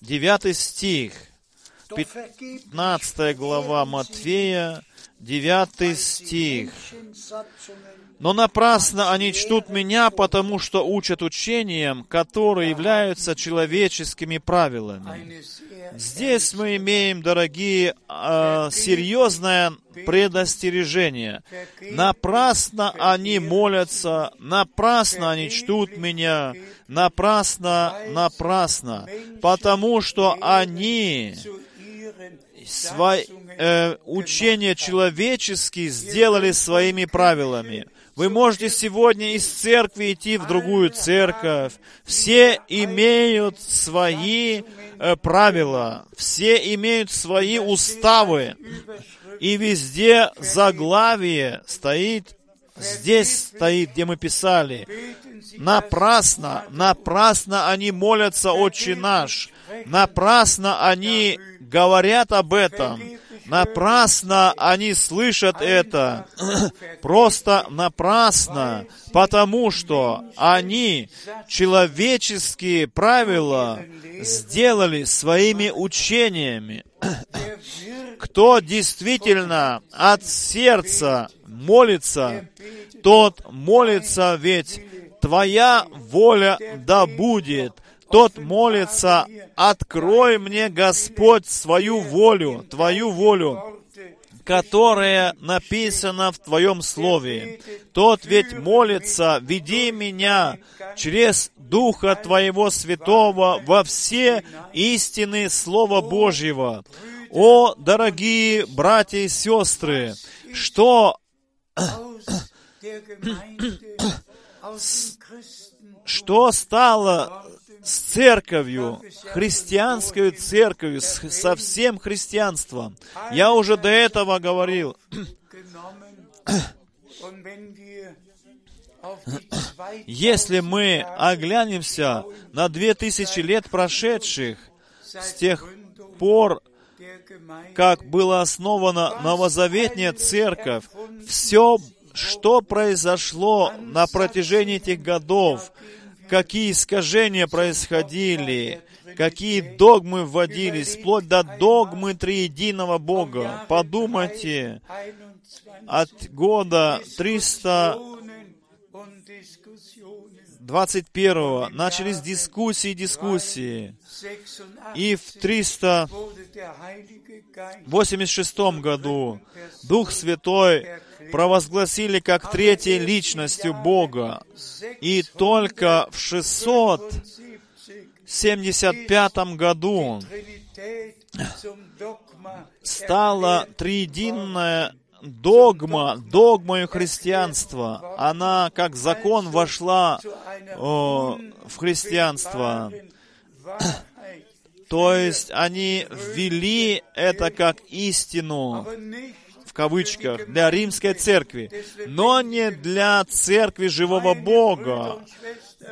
9 стих, 15 глава Матфея, 9 стих. Но напрасно они чтут меня, потому что учат учением, которые являются человеческими правилами. Здесь мы имеем, дорогие, э, серьезное предостережение. Напрасно они молятся, напрасно они чтут меня, напрасно, напрасно, потому что они свои, э, учения человеческие сделали своими правилами. Вы можете сегодня из церкви идти в другую церковь. Все имеют свои э, правила, все имеют свои уставы. И везде заглавие стоит, здесь стоит, где мы писали. Напрасно, напрасно они молятся, Отче наш. Напрасно они говорят об этом. Напрасно они слышат это. Просто напрасно, потому что они человеческие правила сделали своими учениями. Кто действительно от сердца молится, тот молится, ведь Твоя воля да будет – тот молится, открой мне, Господь, свою волю, Твою волю, которая написана в Твоем Слове. Тот ведь молится, веди меня через Духа Твоего Святого во все истины Слова Божьего. О, дорогие братья и сестры, что что стало с церковью, христианской церковью, со всем христианством. Я уже до этого говорил. Если мы оглянемся на две тысячи лет прошедших, с тех пор, как была основана новозаветная церковь, все, что произошло на протяжении этих годов, какие искажения происходили, какие догмы вводились, вплоть до догмы триединого Бога. Подумайте, от года 321 начались дискуссии и дискуссии. И в 386 году Дух Святой провозгласили как третьей личностью Бога. И только в 675 году стала триединная догма, догмою христианства, она как закон вошла о, в христианство. То есть они ввели это как истину, кавычках, для римской церкви, но не для церкви живого Бога.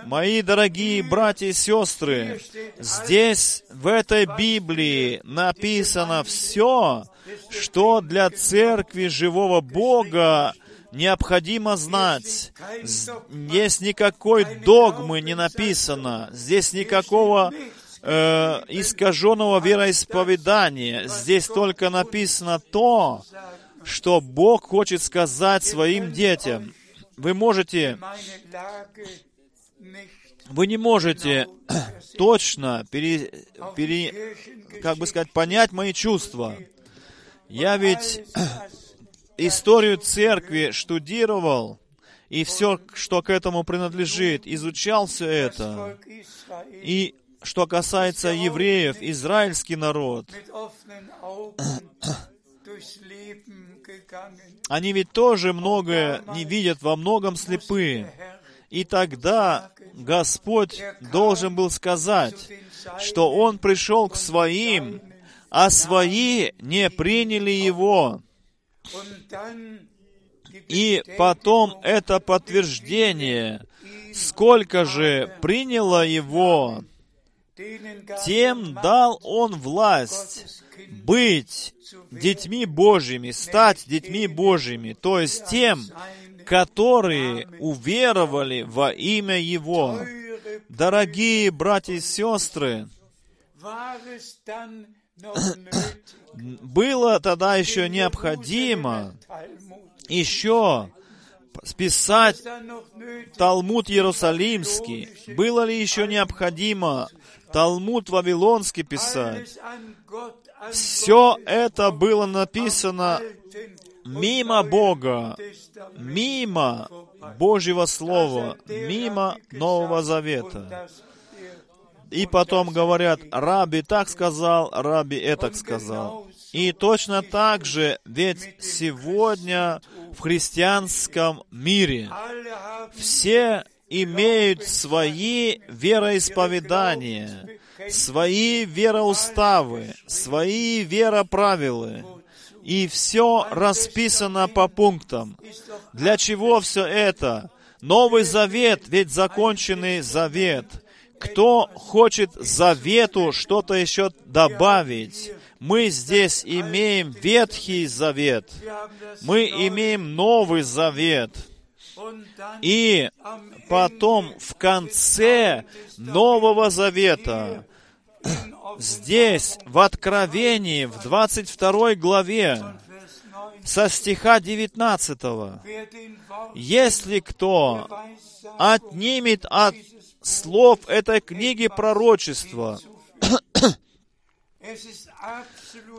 Мои дорогие братья и сестры, здесь, в этой Библии, написано все, что для церкви живого Бога необходимо знать. Здесь никакой догмы не написано, здесь никакого э, искаженного вероисповедания. Здесь только написано то, что Бог хочет сказать своим детям. Вы можете вы не можете точно пере, пере, как бы сказать, понять мои чувства. Я ведь историю церкви штудировал, и все, что к этому принадлежит, изучал все это. И что касается евреев, израильский народ, они ведь тоже многое не видят, во многом слепы. И тогда Господь должен был сказать, что Он пришел к своим, а свои не приняли Его. И потом это подтверждение, сколько же приняло Его, тем дал Он власть быть детьми Божьими, стать детьми Божьими, то есть тем, которые уверовали во имя Его. Дорогие братья и сестры, было тогда еще необходимо еще списать Талмуд Иерусалимский. Было ли еще необходимо Талмуд Вавилонский писать? Все это было написано мимо Бога, мимо Божьего Слова, мимо Нового Завета. И потом говорят, Раби так сказал, Раби это сказал. И точно так же, ведь сегодня в христианском мире все имеют свои вероисповедания, свои вероуставы, свои вероправилы. И все расписано по пунктам. Для чего все это? Новый завет, ведь законченный завет. Кто хочет завету что-то еще добавить? Мы здесь имеем Ветхий Завет. Мы имеем Новый Завет. И потом в конце Нового Завета здесь, в Откровении, в 22 главе, со стиха 19. Если кто отнимет от слов этой книги пророчества,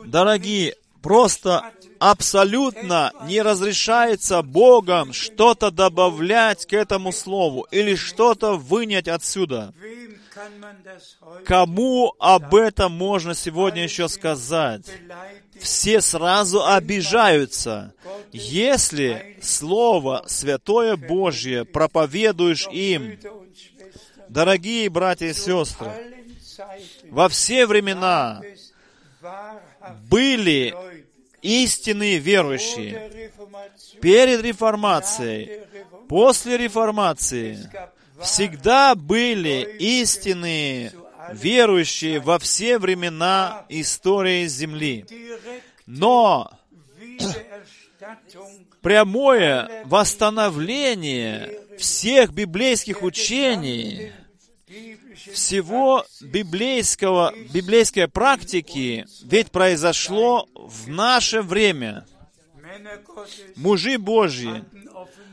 дорогие, просто абсолютно не разрешается Богом что-то добавлять к этому слову или что-то вынять отсюда. Кому об этом можно сегодня еще сказать? Все сразу обижаются. Если Слово Святое Божье проповедуешь им, дорогие братья и сестры, во все времена были истинные верующие. Перед реформацией, после реформации, всегда были истинные верующие во все времена истории Земли. Но прямое восстановление всех библейских учений, всего библейского, библейской практики ведь произошло в наше время. Мужи Божьи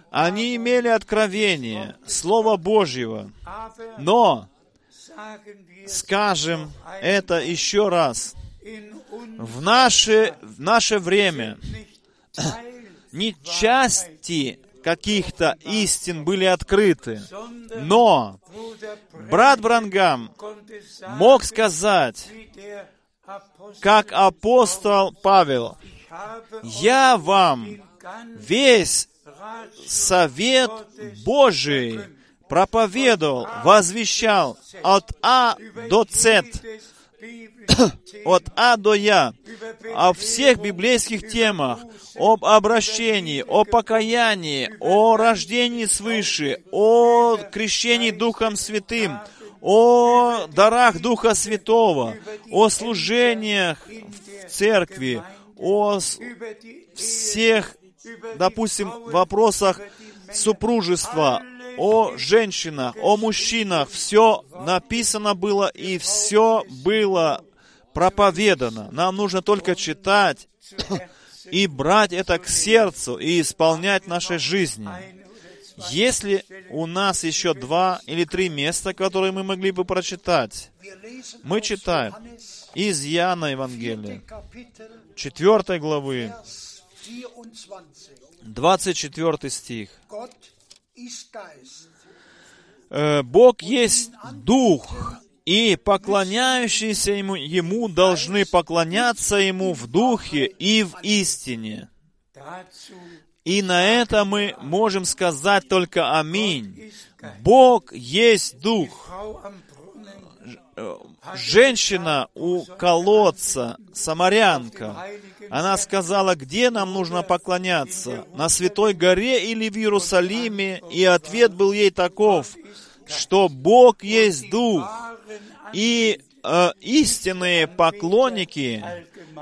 они имели откровение Слова Божьего. Но, скажем это еще раз, в наше, в наше время не части каких-то истин были открыты, но брат Брангам мог сказать, как апостол Павел, Я вам весь совет Божий проповедовал, возвещал от А до З, от А до Я, о всех библейских темах, об обращении, о покаянии, о рождении свыше, о крещении Духом Святым, о дарах Духа Святого, о служениях в церкви, о всех, допустим, вопросах супружества, о женщинах, о мужчинах. Все написано было и все было проповедано. Нам нужно только читать и брать это к сердцу и исполнять нашей жизни. Если у нас еще два или три места, которые мы могли бы прочитать, мы читаем из Иоанна Евангелия, 4 главы, 24 стих. Э, Бог есть Дух, и поклоняющиеся ему, ему должны поклоняться Ему в Духе и в истине. И на это мы можем сказать только Аминь. Бог есть Дух. Женщина у колодца, самарянка, она сказала, где нам нужно поклоняться, на Святой горе или в Иерусалиме? И ответ был ей таков, что Бог есть Дух, и э, истинные поклонники,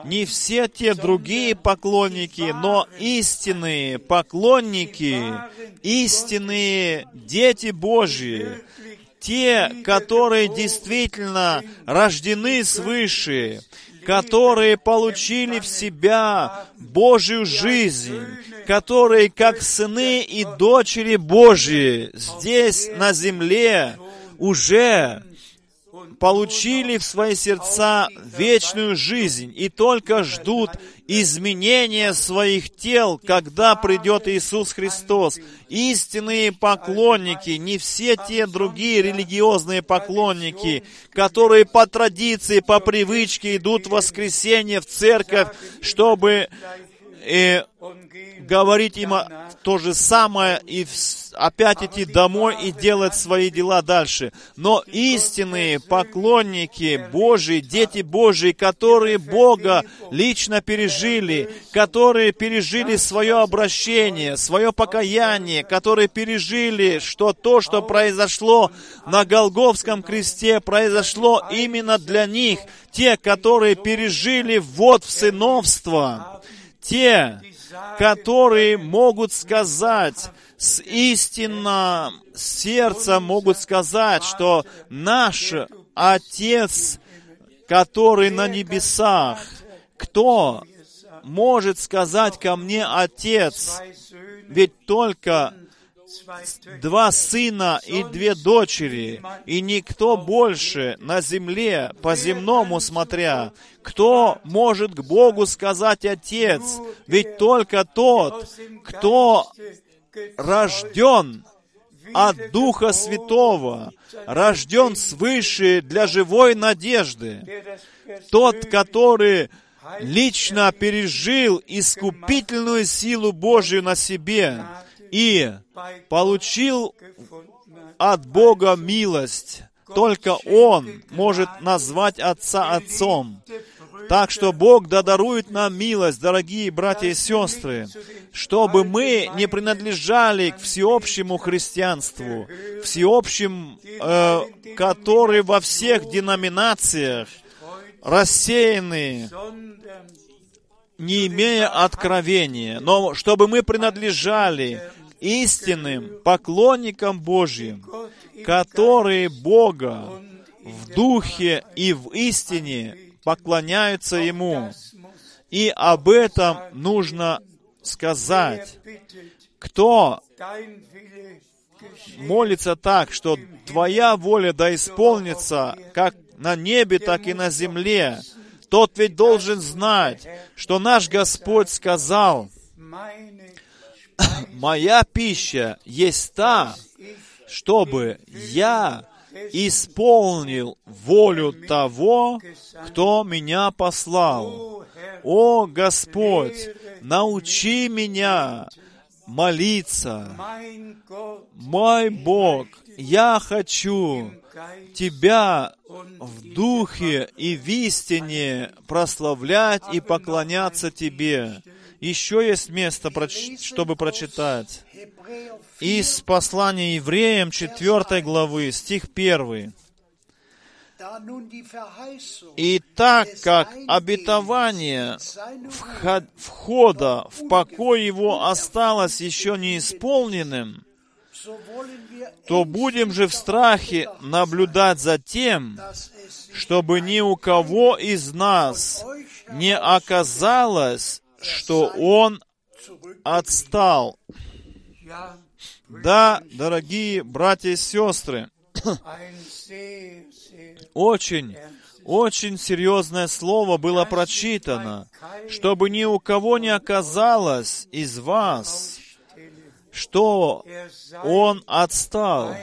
не все те другие поклонники, но истинные поклонники, истинные дети Божьи, те, которые действительно рождены свыше, которые получили в себя Божью жизнь, которые как сыны и дочери Божьи здесь на земле уже получили в свои сердца вечную жизнь и только ждут изменения своих тел, когда придет Иисус Христос. Истинные поклонники, не все те другие религиозные поклонники, которые по традиции, по привычке идут в воскресенье в церковь, чтобы и говорить им то же самое и опять идти домой и делать свои дела дальше. Но истинные поклонники Божии, дети Божии, которые Бога лично пережили, которые пережили свое обращение, свое покаяние, которые пережили, что то, что произошло на Голговском кресте, произошло именно для них, те, которые пережили ввод в сыновство, те, которые могут сказать с истинным сердцем, могут сказать, что наш Отец, который на небесах, кто может сказать ко мне Отец? Ведь только два сына и две дочери, и никто больше на земле, по земному смотря. Кто может к Богу сказать Отец? Ведь только тот, кто рожден от Духа Святого, рожден свыше для живой надежды. Тот, который лично пережил искупительную силу Божию на себе, и получил от Бога милость. Только Он может назвать Отца Отцом. Так что Бог да дарует нам милость, дорогие братья и сестры, чтобы мы не принадлежали к всеобщему христианству, всеобщим, э, который во всех деноминациях рассеяны, не имея откровения, но чтобы мы принадлежали истинным поклонникам Божьим, которые Бога в духе и в истине поклоняются Ему. И об этом нужно сказать. Кто молится так, что Твоя воля да исполнится, как на небе, так и на земле, тот ведь должен знать, что наш Господь сказал, моя пища есть та, чтобы я исполнил волю того, кто меня послал. О Господь, научи меня молиться. Мой Бог, я хочу Тебя в духе и в истине прославлять и поклоняться Тебе. Еще есть место, чтобы прочитать. Из послания евреям 4 главы, стих 1. И так как обетование входа в покой его осталось еще не исполненным, то будем же в страхе наблюдать за тем, чтобы ни у кого из нас не оказалось, что он отстал. Да, дорогие братья и сестры, очень, очень серьезное слово было прочитано, чтобы ни у кого не оказалось из вас, что он отстал,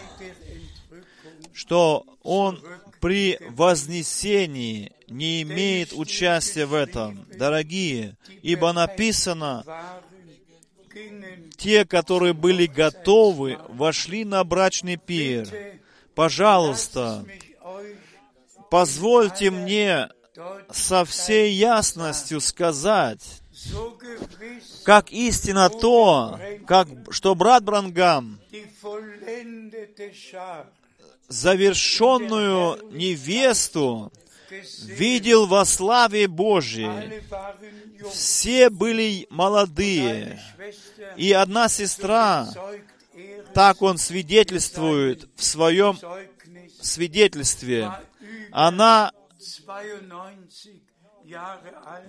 что он при вознесении не имеет участия в этом. Дорогие, ибо написано, те, которые были готовы, вошли на брачный пир. Пожалуйста, позвольте мне со всей ясностью сказать, как истина то, как, что брат Брангам завершенную невесту видел во славе Божьей. Все были молодые. И одна сестра, так он свидетельствует в своем свидетельстве, она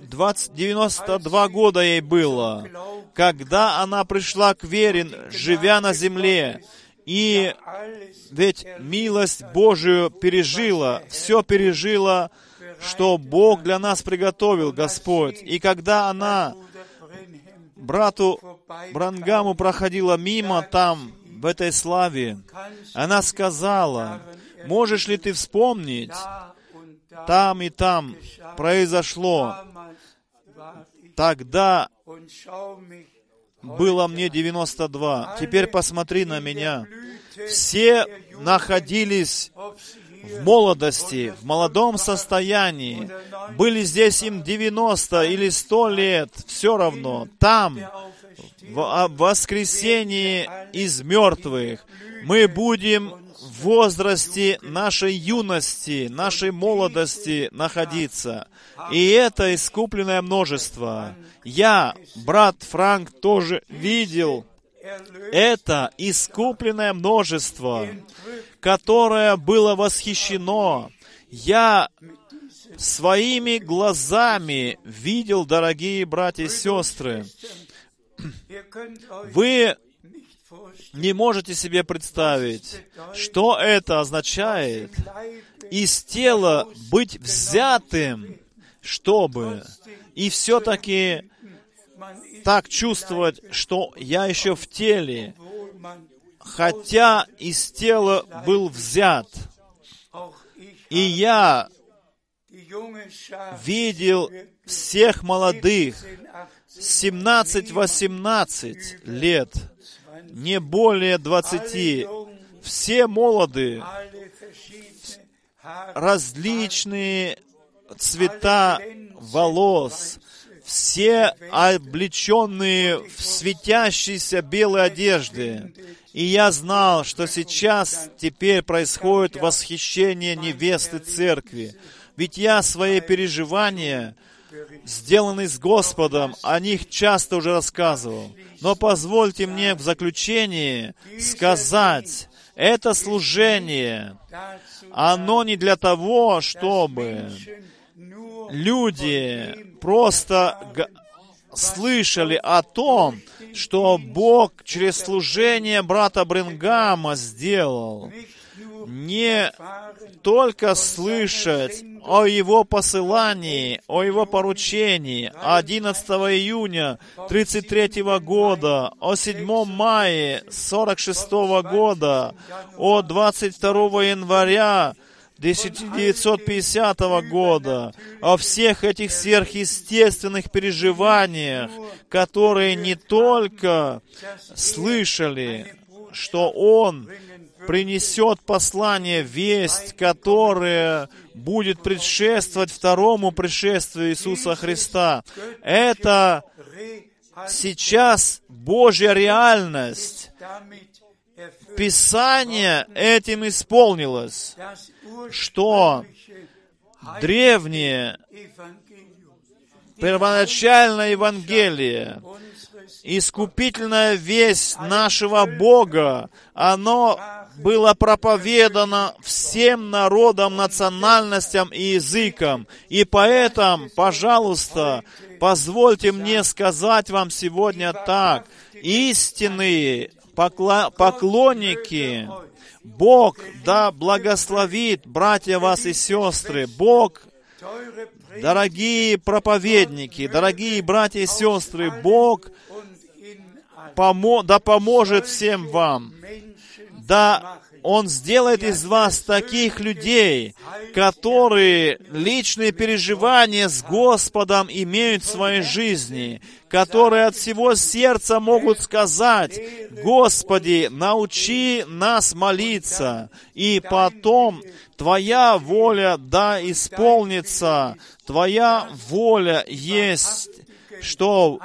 20, 92 года ей было, когда она пришла к вере, живя на земле. И ведь милость Божию пережила, все пережила, что Бог для нас приготовил, Господь. И когда она брату Брангаму проходила мимо там, в этой славе, она сказала, можешь ли ты вспомнить, там и там произошло. Тогда было мне 92. Теперь посмотри на меня. Все находились в молодости, в молодом состоянии. Были здесь им 90 или 100 лет, все равно. Там, в воскресении из мертвых, мы будем в возрасте нашей юности, нашей молодости находиться. И это искупленное множество. Я, брат Франк, тоже видел это искупленное множество, которое было восхищено. Я своими глазами видел, дорогие братья и сестры. Вы не можете себе представить, что это означает из тела быть взятым, чтобы и все-таки так чувствовать, что я еще в теле, хотя из тела был взят. И я видел всех молодых, 17-18 лет, не более 20, все молодые, различные цвета волос, все облеченные в светящиеся белые одежды. И я знал, что сейчас теперь происходит восхищение невесты церкви. Ведь я свои переживания, сделанные с Господом, о них часто уже рассказывал. Но позвольте мне в заключении сказать, это служение, оно не для того, чтобы люди просто слышали о том, что Бог через служение брата Бренгама сделал. не только слышать о Его посылании, о Его поручении 11 июня 33 года, о 7 мая 46 года, о 22 января 1950 года, о всех этих сверхъестественных переживаниях, которые не только слышали, что Он принесет послание, весть, которая будет предшествовать второму пришествию Иисуса Христа. Это сейчас Божья реальность. Писание этим исполнилось, что древнее первоначальное Евангелие, искупительная весть нашего Бога, оно было проповедано всем народам, национальностям и языкам. И поэтому, пожалуйста, позвольте мне сказать вам сегодня так. Истинные поклонники, Бог да благословит, братья вас и сестры, Бог Дорогие проповедники, дорогие братья и сестры, Бог помо да поможет всем вам, да он сделает из вас таких людей, которые личные переживания с Господом имеют в своей жизни, которые от всего сердца могут сказать, «Господи, научи нас молиться, и потом Твоя воля да исполнится, Твоя воля есть, что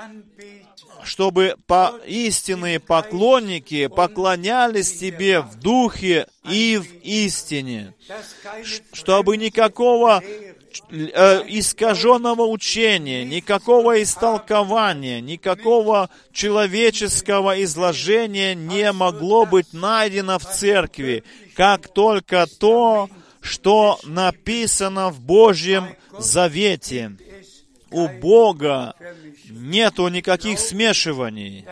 чтобы по истинные поклонники поклонялись Тебе в духе и в истине, чтобы никакого э, искаженного учения, никакого истолкования, никакого человеческого изложения не могло быть найдено в церкви, как только то, что написано в Божьем Завете. У Бога нету никаких смешиваний.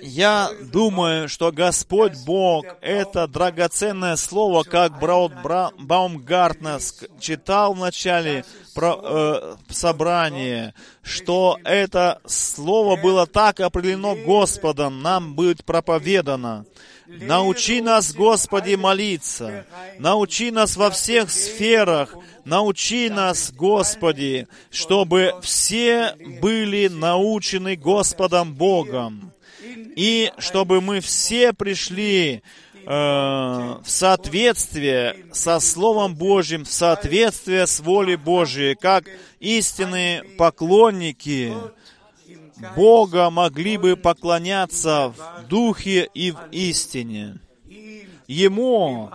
Я думаю, что Господь Бог — это драгоценное слово, как Браут Баумгартнер читал в начале про, э, собрания, что это слово было так определено Господом, нам будет проповедано. Научи нас, Господи, молиться. Научи нас во всех сферах. Научи нас, Господи, чтобы все были научены Господом Богом. И чтобы мы все пришли э, в соответствие со Словом Божьим, в соответствие с волей Божией, как истинные поклонники Бога могли бы поклоняться в духе и в истине. Ему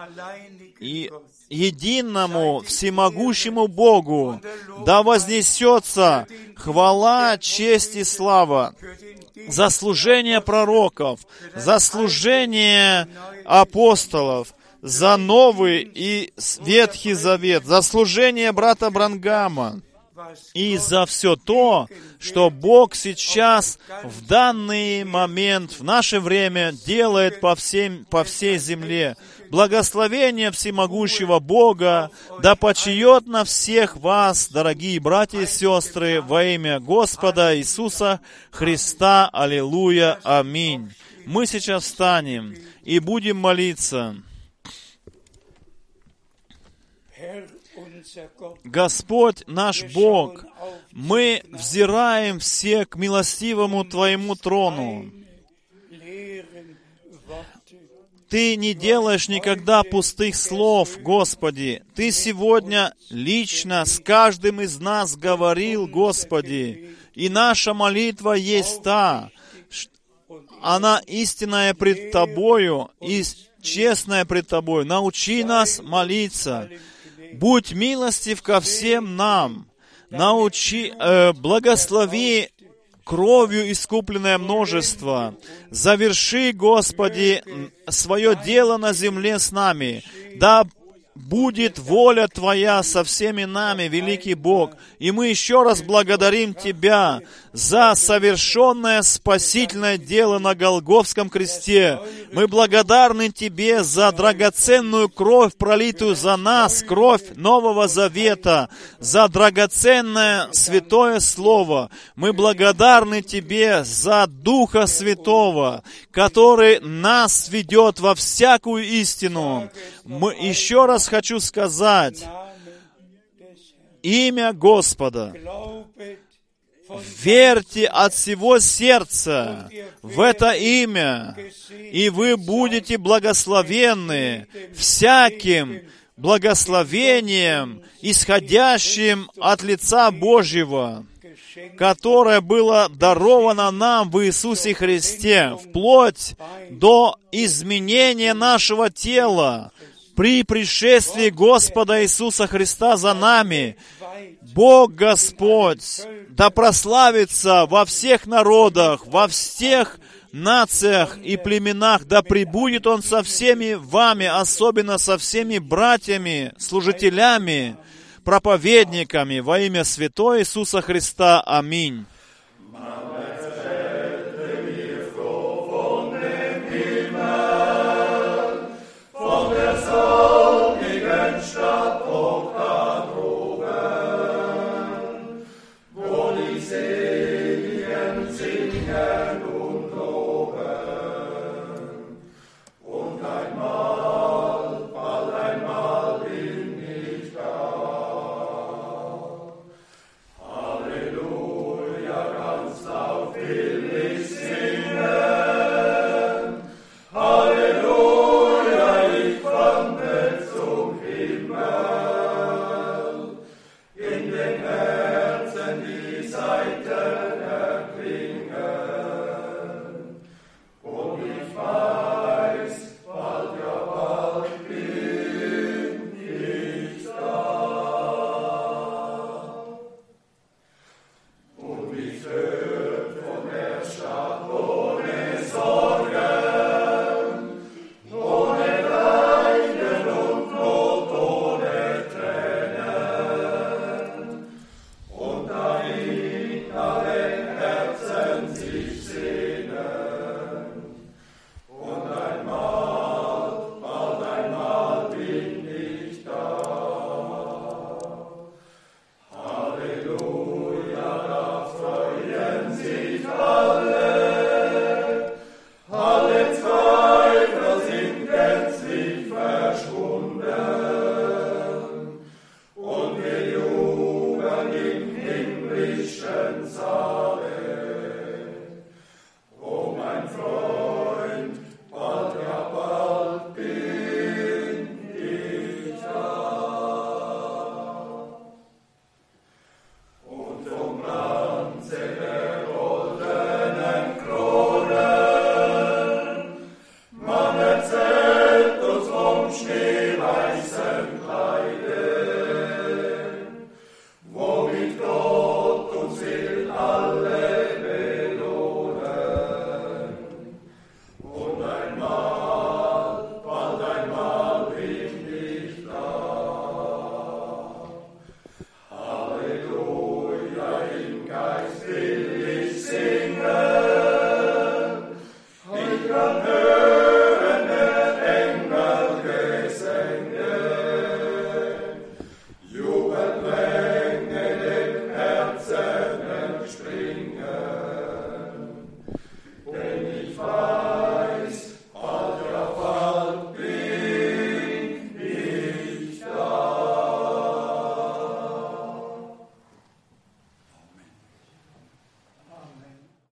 и единому всемогущему Богу да вознесется хвала, честь и слава за служение пророков, за служение апостолов, за Новый и Ветхий Завет, за служение брата Брангама, и за все то, что Бог сейчас, в данный момент, в наше время делает по, всем, по всей земле. Благословение всемогущего Бога да почиет на всех вас, дорогие братья и сестры, во имя Господа Иисуса Христа. Аллилуйя. Аминь. Мы сейчас встанем и будем молиться. Господь наш Бог, мы взираем все к милостивому Твоему трону. Ты не делаешь никогда пустых слов, Господи. Ты сегодня лично с каждым из нас говорил, Господи. И наша молитва есть та, она истинная пред Тобою и честная пред Тобою. Научи нас молиться. Будь милостив ко всем нам. Научи, э, благослови кровью искупленное множество. Заверши, Господи, свое дело на земле с нами. Да будет воля Твоя со всеми нами, великий Бог. И мы еще раз благодарим Тебя за совершенное спасительное дело на Голговском кресте. Мы благодарны Тебе за драгоценную кровь, пролитую за нас, кровь Нового Завета, за драгоценное святое Слово. Мы благодарны Тебе за Духа Святого, который нас ведет во всякую истину. Мы, еще раз хочу сказать, имя Господа. Верьте от всего сердца в это имя, и вы будете благословенны всяким благословением, исходящим от лица Божьего, которое было даровано нам в Иисусе Христе, вплоть до изменения нашего тела, при пришествии Господа Иисуса Христа за нами, Бог Господь, да прославится во всех народах, во всех нациях и племенах, да пребудет Он со всеми вами, особенно со всеми братьями, служителями, проповедниками во имя Святого Иисуса Христа. Аминь.